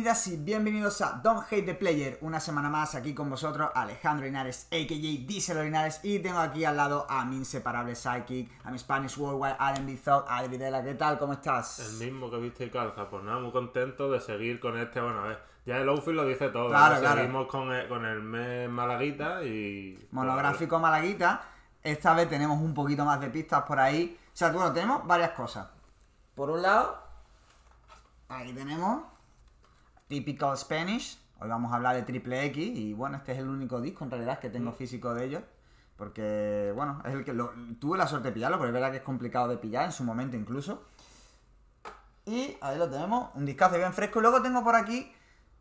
bienvenidas y bienvenidos a Don't Hate the Player. Una semana más aquí con vosotros, Alejandro Linares, a.k.a. Diesel Linares. Y tengo aquí al lado a mi inseparable psychic, a mi Spanish Worldwide, Adam B. Thought. Adri Videla, ¿qué tal? ¿Cómo estás? El mismo que viste y calza. Pues nada, muy contento de seguir con este. Bueno, a ver, ya el outfit lo dice todo. Claro, ¿no? claro. Seguimos con el, con el mes Malaguita y. Monográfico Malaguita. Esta vez tenemos un poquito más de pistas por ahí. O sea, bueno, tenemos varias cosas. Por un lado, ahí tenemos Typical Spanish. Hoy vamos a hablar de Triple X y bueno, este es el único disco en realidad que Mm. tengo físico de ellos. Porque, bueno, es el que lo- tuve la suerte de pillarlo, pero es verdad que es complicado de pillar en su momento incluso. Y ahí lo tenemos, un discazo bien fresco. Y luego tengo por aquí,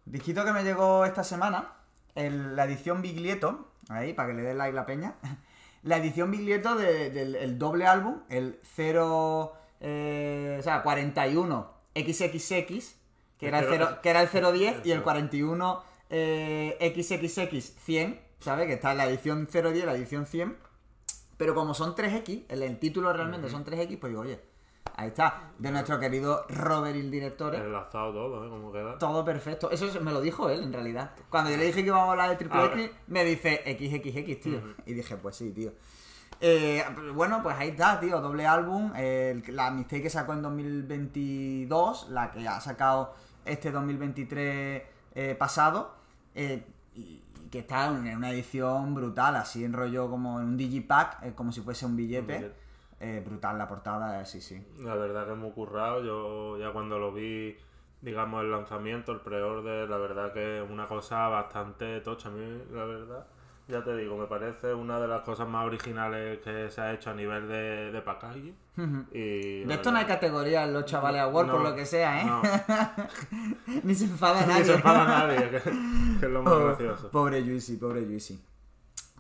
disquito que me llegó esta semana, el- la edición Biglieto, ahí, para que le den like la peña. La edición Biglieto de- del el doble álbum, el 0, eh, o sea, 41 XXX, que era el, Pero- 0, que era el 010, y el Eso. 41 eh, XXX 100, ¿sabes? Que está en la edición 010 y la edición 100. Pero como son 3X, el, el título realmente son 3X, pues digo, oye, ahí está, de nuestro querido Robert el director. Enlazado todo, ¿eh? Como queda. Todo perfecto. Eso es- me lo dijo él, en realidad. Cuando yo le dije que íbamos a hablar de Triple Ah, X, me dice XXX, tío. Y dije, pues sí, tío. Eh, bueno, pues ahí está, tío. Doble álbum. eh, la mixtape que sacó en 2022, la que ha sacado este 2023 eh, pasado. eh, y, y que está en una edición brutal, así en rollo como en un digipack, eh, como si fuese un billete. billete. Eh, brutal la portada, eh, sí, sí. La verdad que hemos currado. Yo ya cuando lo vi, digamos, el lanzamiento, el pre-order, la verdad que es una cosa bastante tocha. A mí, la verdad, ya te digo, me parece una de las cosas más originales que se ha hecho a nivel de, de packaging. Y, De esto no hay categoría en los chavales Award, por No, lo que sea, ¿eh? no. Ni se enfada Ni nadie. se enfada nadie, que, que es lo más Oh, gracioso. Pobre Juicy, pobre Juicy.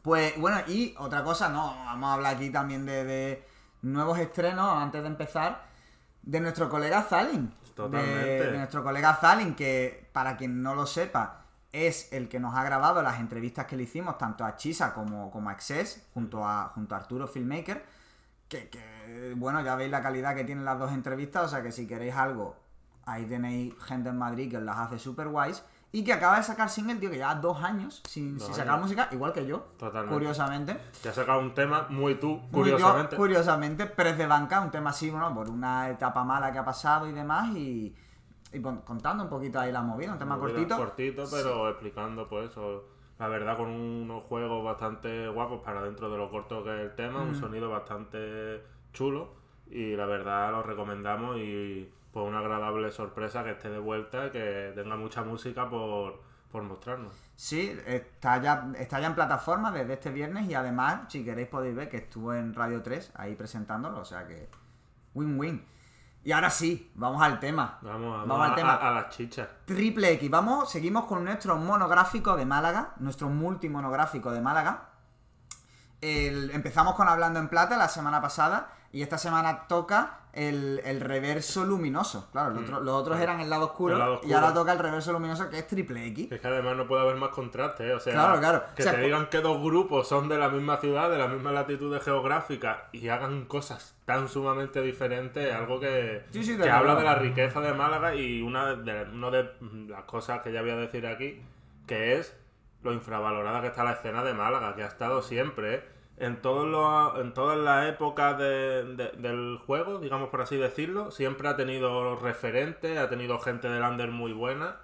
Pues bueno, y otra cosa, no, vamos a hablar aquí también de, de nuevos estrenos antes de empezar. De nuestro colega Zalin. Totalmente. De, de nuestro colega Zalin, que para quien no lo sepa, es el que nos ha grabado las entrevistas que le hicimos, tanto a Chisa como, como a Access, junto a, junto a Arturo Filmmaker. Que, que, bueno, ya veis la calidad que tienen las dos entrevistas, o sea que si queréis algo, ahí tenéis gente en Madrid que os las hace super guays. Y que acaba de sacar single, tío, que lleva dos años sin, Dos sin sacar años. música, igual que yo, Totalmente. curiosamente. Te ha sacado un tema muy tú, Muy yo, curiosamente. curiosamente, Prez de Banca, un tema así, bueno, por una etapa mala que ha pasado y demás, y, y contando un poquito ahí la movida, un tema Movida cortito. Cortito, pero explicando, pues, eso. La verdad, con unos juegos bastante guapos para dentro de lo corto que es el tema, un sonido bastante chulo. Y la verdad, lo recomendamos y pues una agradable sorpresa que esté de vuelta y que tenga mucha música por, por mostrarnos. Sí, está ya, está ya en plataforma desde este viernes y además, si queréis podéis ver que estuvo en Radio 3 ahí presentándolo, o sea que win-win. Y ahora sí, vamos al tema. Vamos, vamos, Vamos al tema. a- a las chichas. Triple X, vamos, seguimos con nuestro monográfico de Málaga, nuestro multimonográfico de Málaga. El- empezamos con Hablando en Plata la semana pasada y esta semana toca el, el reverso luminoso. Claro, los, otros- los otros eran el lado, oscuro, Mm. El lado y ahora toca el reverso luminoso que es Triple X. Es que además no puede haber más contraste, ¿eh? O sea, Claro, claro. que O sea, te digan que dos grupos son de la misma ciudad, de la misma latitud geográfica y hagan cosas tan sumamente diferentes, es algo que, Sí, sí, de que habla de la riqueza de Málaga y una de, una de las cosas que ya voy a decir aquí, que es lo infravalorada que está la escena de Málaga, que ha estado siempre, ¿eh? En, todos los, en todas las épocas de- de- del juego, digamos por así decirlo, siempre ha tenido referentes, ha tenido gente del under muy buena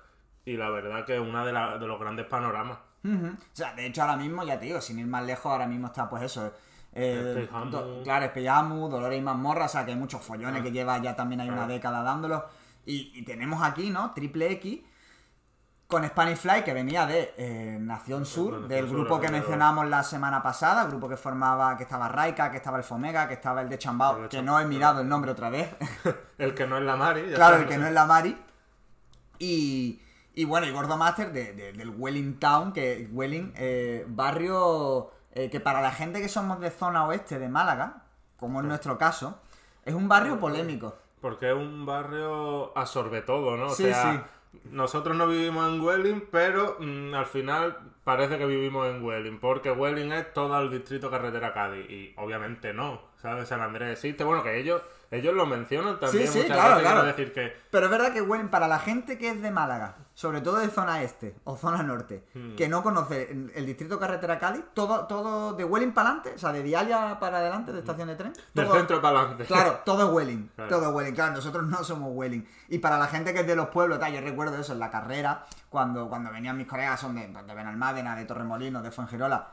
y la verdad que es una de, la- de los grandes panoramas. Ujú. O sea, de hecho ahora mismo, ya te digo, sin ir más lejos, ahora mismo está pues eso. eh, do- claro, Espejamu, Dolores y Mazmorra, o sea que hay muchos follones Ah. que lleva ya también hay una década dándolo. Y, y tenemos aquí, ¿no? Triple X con Spanish Fly, que venía de eh, Nación Sur, Nación del Sur, grupo que mencionamos la semana pasada, grupo que formaba, que estaba Raika, que estaba el Fomega, que estaba el de Chambao, El que Chambao. no he mirado el nombre otra vez. El que no es la Mari. ya Claro, el que no es la Mari. Y, y bueno, y Gordo Master de, de- del Welling Town, que Welling, eh, barrio eh, que para la gente que somos de zona oeste de Málaga, como en nuestro caso, es un barrio polémico. Porque es un barrio absorbe todo, ¿no? O Sí, sea, nosotros no vivimos en Welling, pero mm, al final parece que vivimos en Welling, porque Welling es todo el distrito carretera Cádiz, y obviamente no, ¿sabes? San Andrés existe, bueno, que ellos ellos lo mencionan también Sí, sí, muchas claro, veces, claro. decir que Pero es verdad que Welling, para la gente que es de Málaga, sobre todo de zona este o zona norte, Hmm. que no conoce el distrito carretera Cádiz, todo, todo de Welling para adelante, o sea, de Dialia para adelante, de estación de tren. del todo- centro para adelante. Claro, todo es Welling. Claro. Todo es Welling. Claro, nosotros no somos Welling. Y para la gente que es de los pueblos, tal, yo recuerdo eso en la carrera, cuando, cuando venían mis colegas, son de, de Benalmádena, de Torremolinos, de Fuengirola.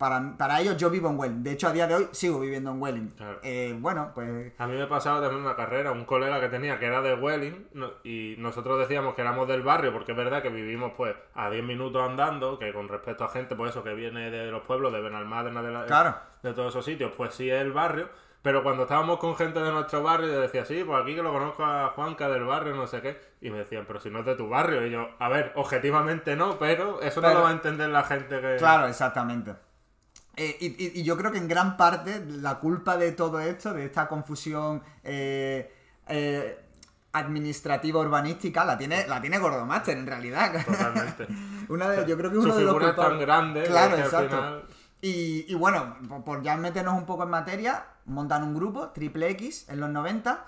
Para, para ellos yo vivo en Welling. De hecho, a día de hoy sigo viviendo en Welling. Claro. Eh, bueno, pues... A mí me pasaba también una carrera, un colega que tenía que era de Welling no- y nosotros decíamos que éramos del barrio porque es verdad que vivimos pues a 10 minutos andando, que con respecto a gente pues eso que viene de los pueblos, de Benalmádena, de, la, Claro. de todos esos sitios, pues sí es el barrio, pero cuando estábamos con gente de nuestro barrio yo decía, sí, pues aquí que lo conozco a Juanca del barrio, no sé qué, y me decían, pero si no es de tu barrio, y yo, a ver, objetivamente no, pero eso no Pero- lo va a entender la gente que... Claro, exactamente. Eh, y, y- yo creo que en gran parte la culpa de todo esto, de esta confusión eh, eh, administrativa urbanística, la tiene, la tiene Gordomaster en realidad. Totalmente. Una de, yo creo que Su uno de los figura es tan culpables. grande Claro, que al exacto. final... Y, y bueno, por, por ya meternos un poco en materia, montan un grupo, Triple X, en los 90,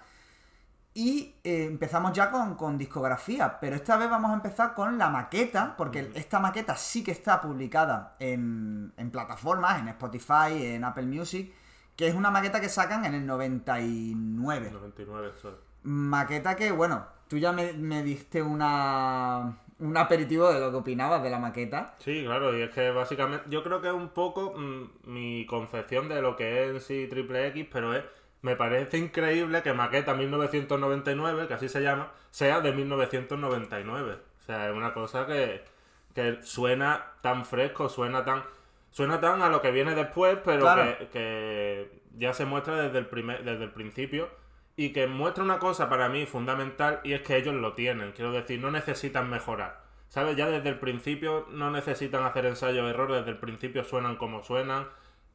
y eh, empezamos ya con, con discografía, pero esta vez vamos a empezar con la maqueta, porque esta maqueta sí que está publicada en, en plataformas, en Spotify, en Apple Music, que es una maqueta que sacan en el 99. 99, eso es. Maqueta que, bueno, tú ya me, me diste una, un aperitivo de lo que opinabas de la maqueta. Sí, claro, y es que básicamente yo creo que es un poco mm, mi concepción de lo que es en sí Triple X, pero es me parece increíble que Maqueta 1999, que así se llama, sea de 1999. O sea, es una cosa que, que suena tan fresco, suena tan suena tan a lo que viene después, pero Claro. que, que ya se muestra desde el primer, desde el principio y que muestra una cosa para mí fundamental y es que ellos lo tienen, quiero decir, no necesitan mejorar. ¿Sabes? Ya desde el principio no necesitan hacer ensayo de error, desde el principio suenan como suenan,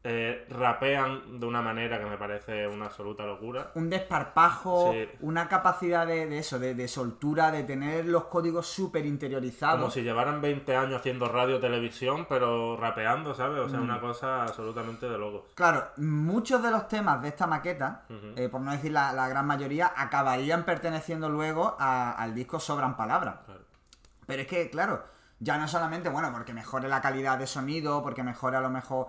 eh, rapean de una manera que me parece una absoluta locura. un desparpajo, Sí. una capacidad de, de eso, de, de soltura, de tener los códigos súper interiorizados. Como si llevaran 20 años haciendo radio, televisión, pero rapeando, ¿sabes? Mm. O sea, una cosa absolutamente de locos. Claro, muchos de los temas de esta maqueta, eh, por no decir la, la gran mayoría, acabarían perteneciendo luego a- al disco Sobran Palabras. Claro. Pero es que, claro, ya no solamente, bueno, porque mejore la calidad de sonido, porque mejore a lo mejor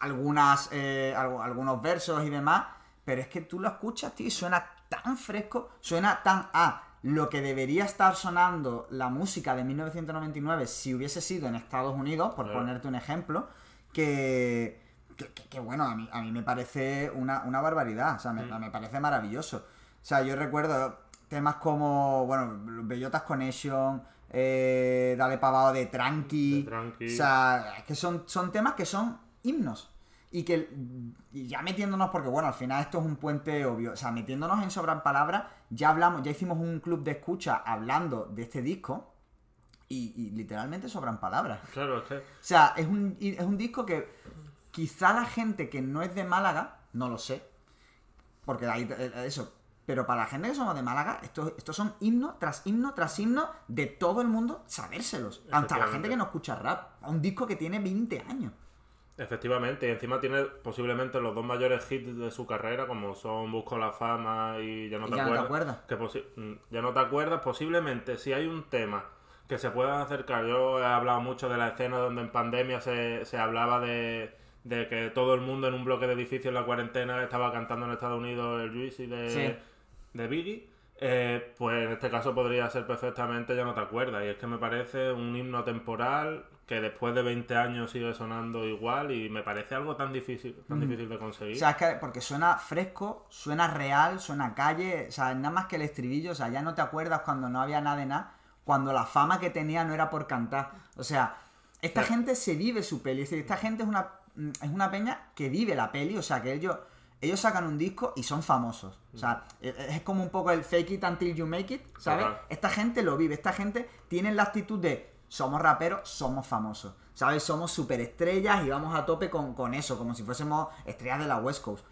algunas, eh, algu- algunos versos y demás, pero es que tú lo escuchas, tío, y suena tan fresco, suena tan a lo que debería estar sonando la música de 1999 si hubiese sido en Estados Unidos, por Claro. ponerte un ejemplo, que, que, que- que, bueno, a mí, a mí me parece una, una barbaridad, o sea, me, me parece maravilloso. O sea, yo recuerdo temas como, bueno, Bellotas Connection, eh, Dale Pavado de Tranqui. De Tranqui. O sea, es que son, son temas que son himnos. Y que, y ya metiéndonos, porque bueno, al final esto es un puente obvio. O sea, metiéndonos en sobran palabras, ya hablamos, ya hicimos un club de escucha hablando de este disco. Y, y literalmente sobran palabras. Claro, es que O sea, es un, es un disco que quizá la gente que no es de Málaga, no lo sé, porque ahí eh, eso, pero para la gente que somos de Málaga, estos, estos son himno tras himno tras himno de todo el mundo sabérselos. Hasta la gente que no escucha rap. Un disco que tiene 20 años. Efectivamente, y encima tiene posiblemente los dos mayores hits de su carrera, como son Busco la fama y Ya no Y te Ya no te acuerdas. acuerdas. Que posi- mm, ya no te acuerdas, posiblemente si hay un tema que se pueda acercar. Yo he hablado mucho de la escena donde en pandemia se, se hablaba de, de que todo el mundo en un bloque de edificios en la cuarentena estaba cantando en Estados Unidos el Juicy de, Sí. de Biggie. Eh, pues en este caso podría ser perfectamente Ya no te acuerdas. Y es que me parece un himno temporal que después de 20 años sigue sonando igual y me parece algo tan difícil, tan difícil de O conseguir. sea, es que porque suena fresco, suena real, suena calle, o sea, nada más que el estribillo, o sea, ya no te acuerdas cuando no había nada de nada, cuando la fama que tenía no era por cantar. O sea, esta Claro. gente se vive su peli, es decir, esta gente es una, es una peña que vive la peli, o sea, que ellos, ellos sacan un disco y son famosos. O sea, es es como un poco el fake it until you make it, ¿sabes? Total. Esta gente lo vive, esta gente tiene la actitud de somos raperos, somos famosos, ¿sabes? Somos superestrellas y vamos a tope con, con eso, como si fuésemos estrellas de la West Coast.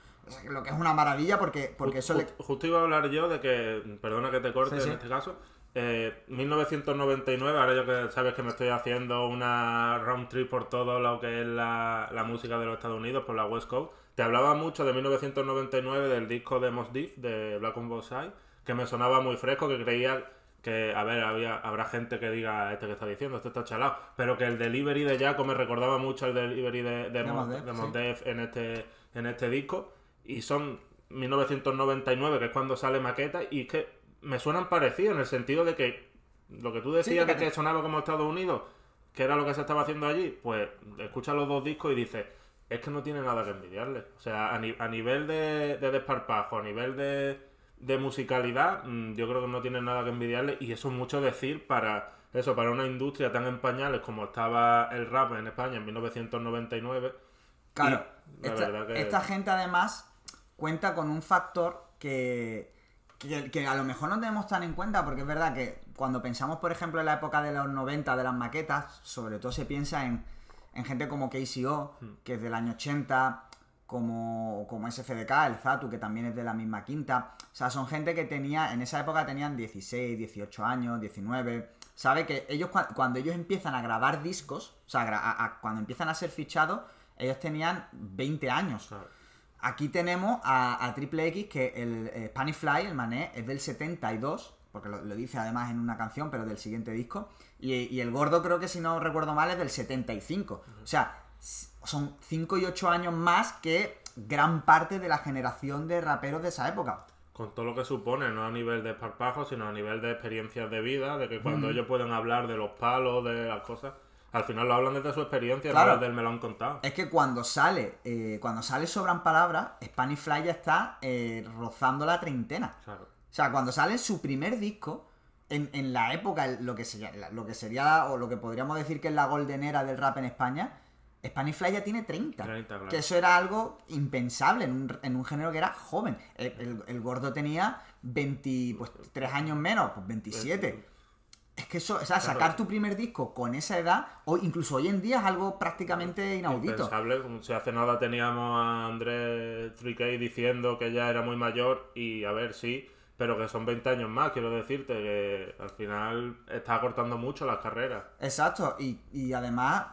Lo que es una maravilla porque, porque eso le... Ju- Justo iba a hablar yo de que, perdona que te corte Sí, sí. en este caso, eh, 1999, ahora yo que sabes que me estoy haciendo una round trip por todo lo que es la, la música de los Estados Unidos, por la West Coast, te hablaba mucho de 1999 del disco de Mos Def, de Black on Both Sides, que me sonaba muy fresco, que creía que, a ver, había, habrá gente que diga este que está diciendo, este está chalado, pero que el delivery de Jaco me recordaba mucho al delivery de, de, Def, sí. Def en este, en este disco, y son 1999, que es cuando sale maqueta, y es que me suenan parecidos en el sentido de que lo que tú decías de que sonaba como Estados Unidos, que era lo que se estaba haciendo allí, pues escucha los dos discos y dices, es que no tiene nada que envidiarle. O sea, a, ni- a nivel de, de desparpajo, a nivel de, de musicalidad, mm, yo creo que no tiene nada que envidiarle y eso es mucho decir para eso, para una industria tan en pañales como estaba el rap en España en 1999. Claro, Y la esta, verdad que- esta gente además cuenta con un factor que, que, que a lo mejor no tenemos tan en cuenta, porque es verdad que cuando pensamos, por ejemplo, en la época de los 90 de las maquetas, sobre todo se piensa en, en gente como KCO, Hmm. que es del año 80, como, como SFDK, el Zatu, que también es de la misma quinta. O sea, son gente que tenía, en esa época tenían 16, 18 años, 19. Sabe que ellos, cua- cuando ellos empiezan a grabar discos, o sea, gra- a- a- cuando empiezan a ser fichados, ellos tenían 20 años. Aquí tenemos a, a Triple X, que el eh, Spanish Fly, el mané, es del 72, porque lo, lo dice además en una canción, pero del siguiente disco. Y, y el gordo, creo que si no recuerdo mal, es del 75. O sea, son 5 y 8 años más que gran parte de la generación de raperos de esa época. Con todo lo que supone, no a nivel de esparpajo, sino a nivel de experiencias de vida, de que cuando ellos pueden hablar de los palos, de las cosas, al final lo hablan desde su experiencia, Claro. no desde el me lo han contado. Es que cuando sale, eh, cuando sale Sobran Palabras, Spanish Fly ya está eh, rozando la treintena. Claro. O sea, cuando sale su primer disco, en, en la época, lo que, sería, lo que sería, o lo que podríamos decir que es la golden era del rap en España, Spanish Fly ya tiene 30. 30, claro. Que eso era algo impensable en un, en un género que era joven. El, el- el gordo tenía 23 pues, años menos, pues 27. Es que eso, o sea, sacar tu primer disco con esa edad, o incluso hoy en día es algo prácticamente inaudito. Impensable, como si hace nada teníamos a Andrés 3K diciendo que ya era muy mayor y a ver, sí, pero que son 20 años más, quiero decirte, que al final está cortando mucho las carreras. Exacto, y, y además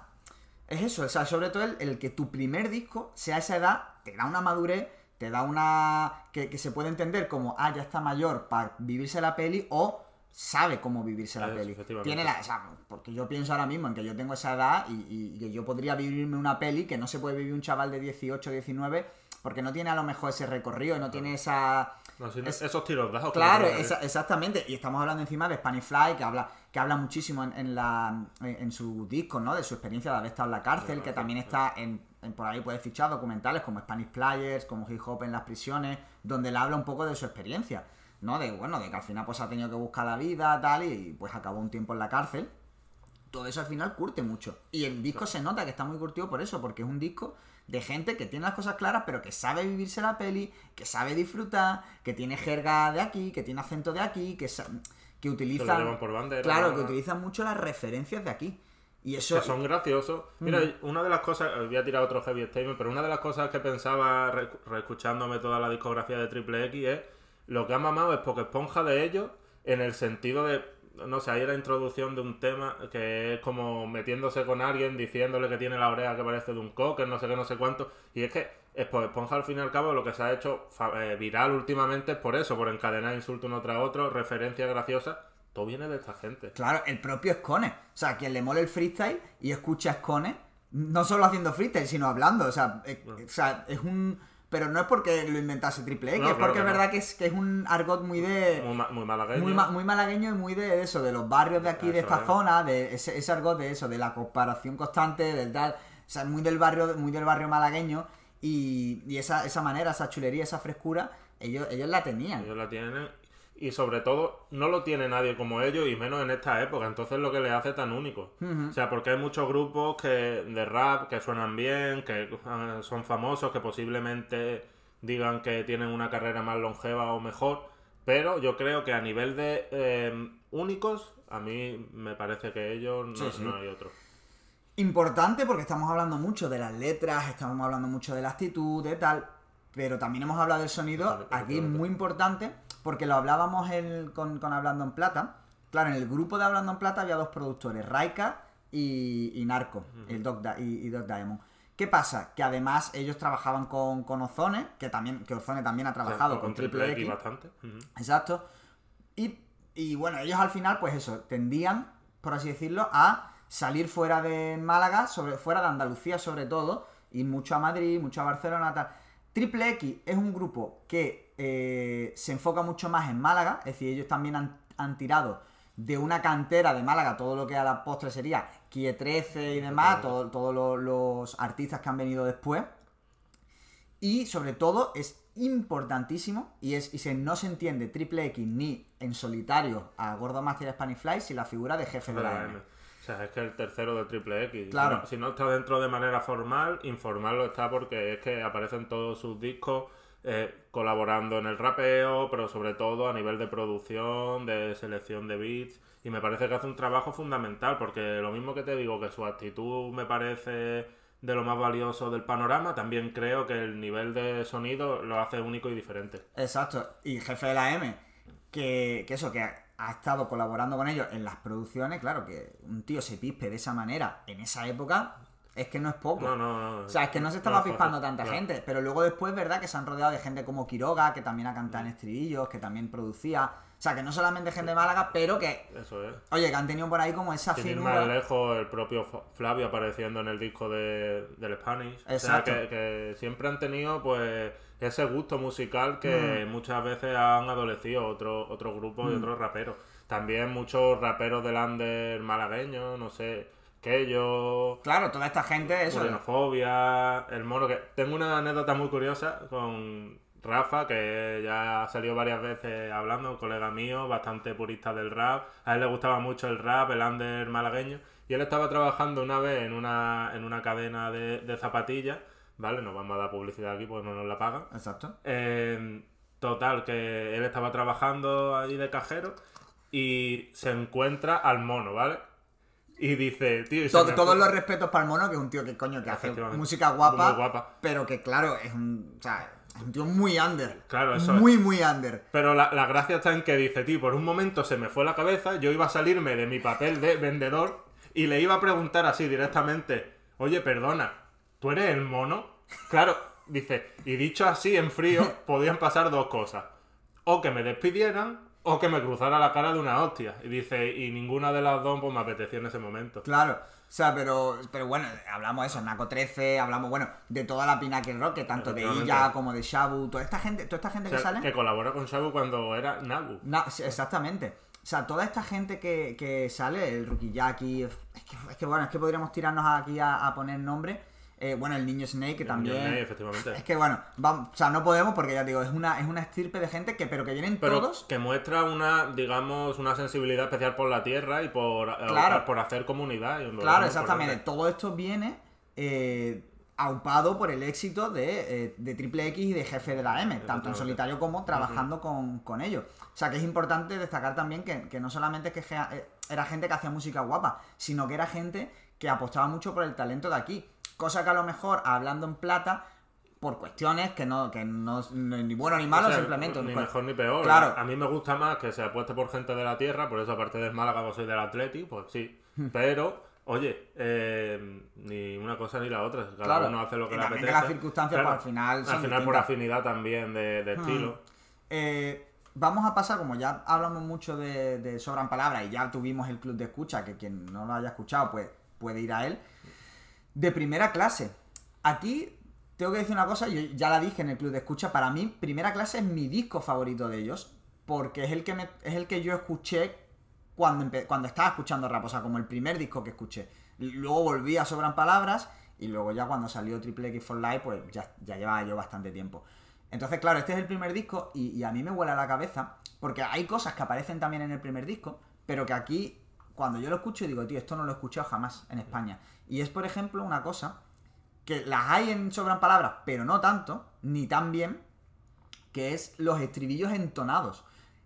es eso, o sea, sobre todo el, el que tu primer disco sea esa edad, te da una madurez, te da una... que, que se puede entender como, ah, ya está mayor para vivirse la peli o sabe cómo vivirse la peli. Tiene la... O sea, porque yo pienso ahora mismo en que yo tengo esa edad y, que yo podría vivirme una peli que no se puede vivir un chaval de 18, 19 porque no tiene a lo mejor ese recorrido, no tiene esa... No, si no- Es- esos tiros que Claro, esa- exactamente. Y estamos hablando encima de Spanish Fly, que habla, que habla muchísimo en, en la, en, en su disco, ¿no? De su experiencia de haber estado en la cárcel, que también está en, en- por ahí puedes fichar documentales como Spanish Players, como Hip Hop en las prisiones, donde él habla un poco de su experiencia, ¿no? De, bueno, de que al final pues ha tenido que buscar la vida, tal, y pues acabó un tiempo en la cárcel. Todo eso al final curte mucho. Y el disco se nota que está muy curtido por eso, porque es un disco de gente que tiene las cosas claras, pero que sabe vivirse la peli, que sabe disfrutar, que tiene jerga de aquí, que tiene acento de aquí, que, sa- que utiliza. llevan por bandera, Claro, que utilizan mucho las referencias de aquí. Y eso. que son graciosos. Mira, una de las cosas, eh, voy a tirar otro heavy statement, pero una de las cosas que pensaba re- reescuchándome toda la discografía de Triple X es lo que ha mamado es porque esponja de ellos en el sentido de, no sé, hay la introducción de un tema que es como metiéndose con alguien, diciéndole que tiene la oreja que parece de un cocker, no sé qué, no sé cuánto, y es que Esponja al fin y al cabo lo que se ha hecho eh, viral últimamente es por eso, por encadenar insultos uno tras otro, referencias graciosas, todo viene de esta gente. Claro, el propio Scone. O sea, quien le mole el freestyle y escucha a Scone, no solo haciendo freestyle, sino hablando. O sea, es, o sea, es un. Pero no es porque lo inventase Triple X, No, es claro porque es no. verdad que es, que es un argot muy de. Muy, ma- muy malagueño. Muy, ma- muy malagueño y muy de eso, de los barrios de aquí, de esta es. zona, de ese, ese argot de eso, de la comparación constante, del tal. O sea, muy del barrio, muy del barrio malagueño. Y, y esa, esa manera, esa chulería, esa frescura, ellos, ellos la tenían. Ellos la tienen y sobre todo no lo tiene nadie como ellos y menos en esta época. Entonces lo que les hace tan único. O sea, porque hay muchos grupos que de rap que suenan bien, que eh, son famosos, que posiblemente digan que tienen una carrera más longeva o mejor. Pero yo creo que a nivel de eh, únicos, a mí me parece que ellos no, Sí, sí. no hay otro. Importante porque estamos hablando mucho de las letras, estamos hablando mucho de la actitud, de tal, pero también hemos hablado del sonido, aquí efectivamente. muy importante, porque lo hablábamos el- con, con Hablando en Plata, Claro, en el grupo de Hablando en Plata había dos productores, Raika y, y Narco, el Doc Di- y, y Doc Diamond. ¿Qué pasa? Que además ellos trabajaban con, con Ozone, que también que Ozone también ha trabajado con, Triple X. bastante. Ujú. Exacto. Y, y bueno, ellos al final, pues eso, tendían, por así decirlo, a salir fuera de Málaga, sobre, fuera de Andalucía sobre todo, y mucho a Madrid, mucho a Barcelona, tal. Triple X es un grupo que eh, se enfoca mucho más en Málaga, es decir, ellos también han, han tirado de una cantera de Málaga, todo lo que a la postre sería Kie 13 y demás, todo- todos lo- los artistas que han venido después. Y sobre todo es importantísimo y es y se, no se entiende Triple X ni en solitario a Gordo Master Spanish Fly sin la figura de jefe de la la M. O sea, es que el tercero de Triple X. Claro. Si no, si no está dentro de manera formal, informarlo está porque es que aparecen todos sus discos eh, colaborando en el rapeo, pero sobre todo a nivel de producción, de selección de beats. Y me parece que hace un trabajo fundamental, porque lo mismo que te digo, que su actitud me parece de lo más valioso del panorama, también creo que el nivel de sonido lo hace único y diferente. Exacto. Y jefe de la M, que, que eso, que ha, estado colaborando con ellos en las producciones, claro, que un tío se pispe de esa manera en esa época, es que no es poco. No, no, no. O sea, es que no se estaba No pispando tanta gente. Pero luego después, ¿verdad? Que se han rodeado de gente como Quiroga, que también ha cantado en estribillos, que también producía. O sea, que no solamente gente de Málaga, pero que, Eso es. oye, que han tenido por ahí como esa Sin ir finura. más lejos, el propio Flavio apareciendo en el disco de, del Spanish. O sea, que siempre han tenido pues ese gusto musical Mm. que muchas veces han adolecido otros otros grupos y otros raperos. También muchos raperos del under malagueño, no sé, que yo... Claro, toda esta gente, eso. Xenofobia, el mono que... Tengo una anécdota muy curiosa con Rafa, que ya ha salido varias veces hablando, un colega mío, bastante purista del rap. A él le gustaba mucho el rap, el under malagueño. Y él estaba trabajando una vez en una, en una cadena de, de zapatillas, ¿vale? No vamos a dar publicidad aquí porque no nos la pagan. Exacto. Eh, total, que él estaba trabajando ahí de cajero y se encuentra al mono, ¿vale? Y dice, tío, y Todo- todos los respetos para el mono, que es un tío que coño que hace música guapa, Muy guapa. pero que claro, es un, o sea, es un tío muy under. Claro, eso Muy, muy under. Pero la, la gracia está en que dice, tío, por un momento se me fue la cabeza, yo iba a salirme de mi papel de vendedor y le iba a preguntar así directamente, oye, perdona, ¿tú eres el mono? Claro, dice, y dicho así en frío, podían pasar dos cosas. O que me despidieran o que me cruzara la cara de una hostia. Y dice, y ninguna de las dos pues, me apetecía en ese momento. Claro. O sea, pero, pero bueno, hablamos de eso, Naco 13, hablamos, bueno, de toda la Pinnacle Rock, que tanto de ella como de Shabu, toda esta gente, toda esta gente O que sale. que colabora con Shabu cuando era Nabu. Na- exactamente. O sea, toda esta gente que, que sale, el Rookie Jackie, es que, es que bueno, es que podríamos tirarnos aquí a, a poner nombre. Eh, bueno, el niño Snake, que también. Snake, efectivamente. Es que bueno, vam- o sea, no podemos porque ya digo, es una, es una estirpe de gente que, pero que vienen Pero todos. que muestra una, digamos, una sensibilidad especial por la tierra y por, eh, Claro. por hacer comunidad. y Claro, exactamente. Todo esto viene eh, aupado por el éxito de, de Triple X y de Jefe de la M, tanto en solitario como trabajando con, con ellos. O sea que es importante destacar también que, que no solamente es que era gente que hacía música guapa, sino que era gente que apostaba mucho por el talento de aquí. Cosa que a lo mejor, hablando en plata, por cuestiones que no, que no es ni bueno ni malo, O sea, simplemente. Ni pues, mejor ni peor. Claro. A mí me gusta más que se apueste por gente de la tierra, por eso aparte de Málaga, pues soy del Atleti, pues sí. Hmm. Pero, oye, eh, ni una cosa ni la otra. Cada Claro. uno hace lo que Y le apetece. que las circunstancias, pues, al final Al final por afinidad también de, de estilo. Eh, vamos a pasar, como ya hablamos mucho de, de Sobran Palabras y ya tuvimos el club de escucha, que quien no lo haya escuchado, pues puede ir a él. De primera clase. Aquí tengo que decir una cosa, yo ya la dije en el club de escucha, para mí primera clase es mi disco favorito de ellos, porque es el que, me- es el que yo escuché cuando, cuando estaba escuchando rap, o sea, como el primer disco que escuché. Luego volví a Sobran Palabras y luego ya cuando salió Triple X for Life, pues ya, ya llevaba yo bastante tiempo. Entonces, claro, este es el primer disco y, a mí me huele a la cabeza, porque hay cosas que aparecen también en el primer disco, pero que aquí, cuando yo lo escucho, digo, tío, esto no lo he escuchado jamás en España. Y es, por ejemplo, una cosa que las hay en Sobran Palabras, pero no tanto, ni tan bien, que es los estribillos entonados.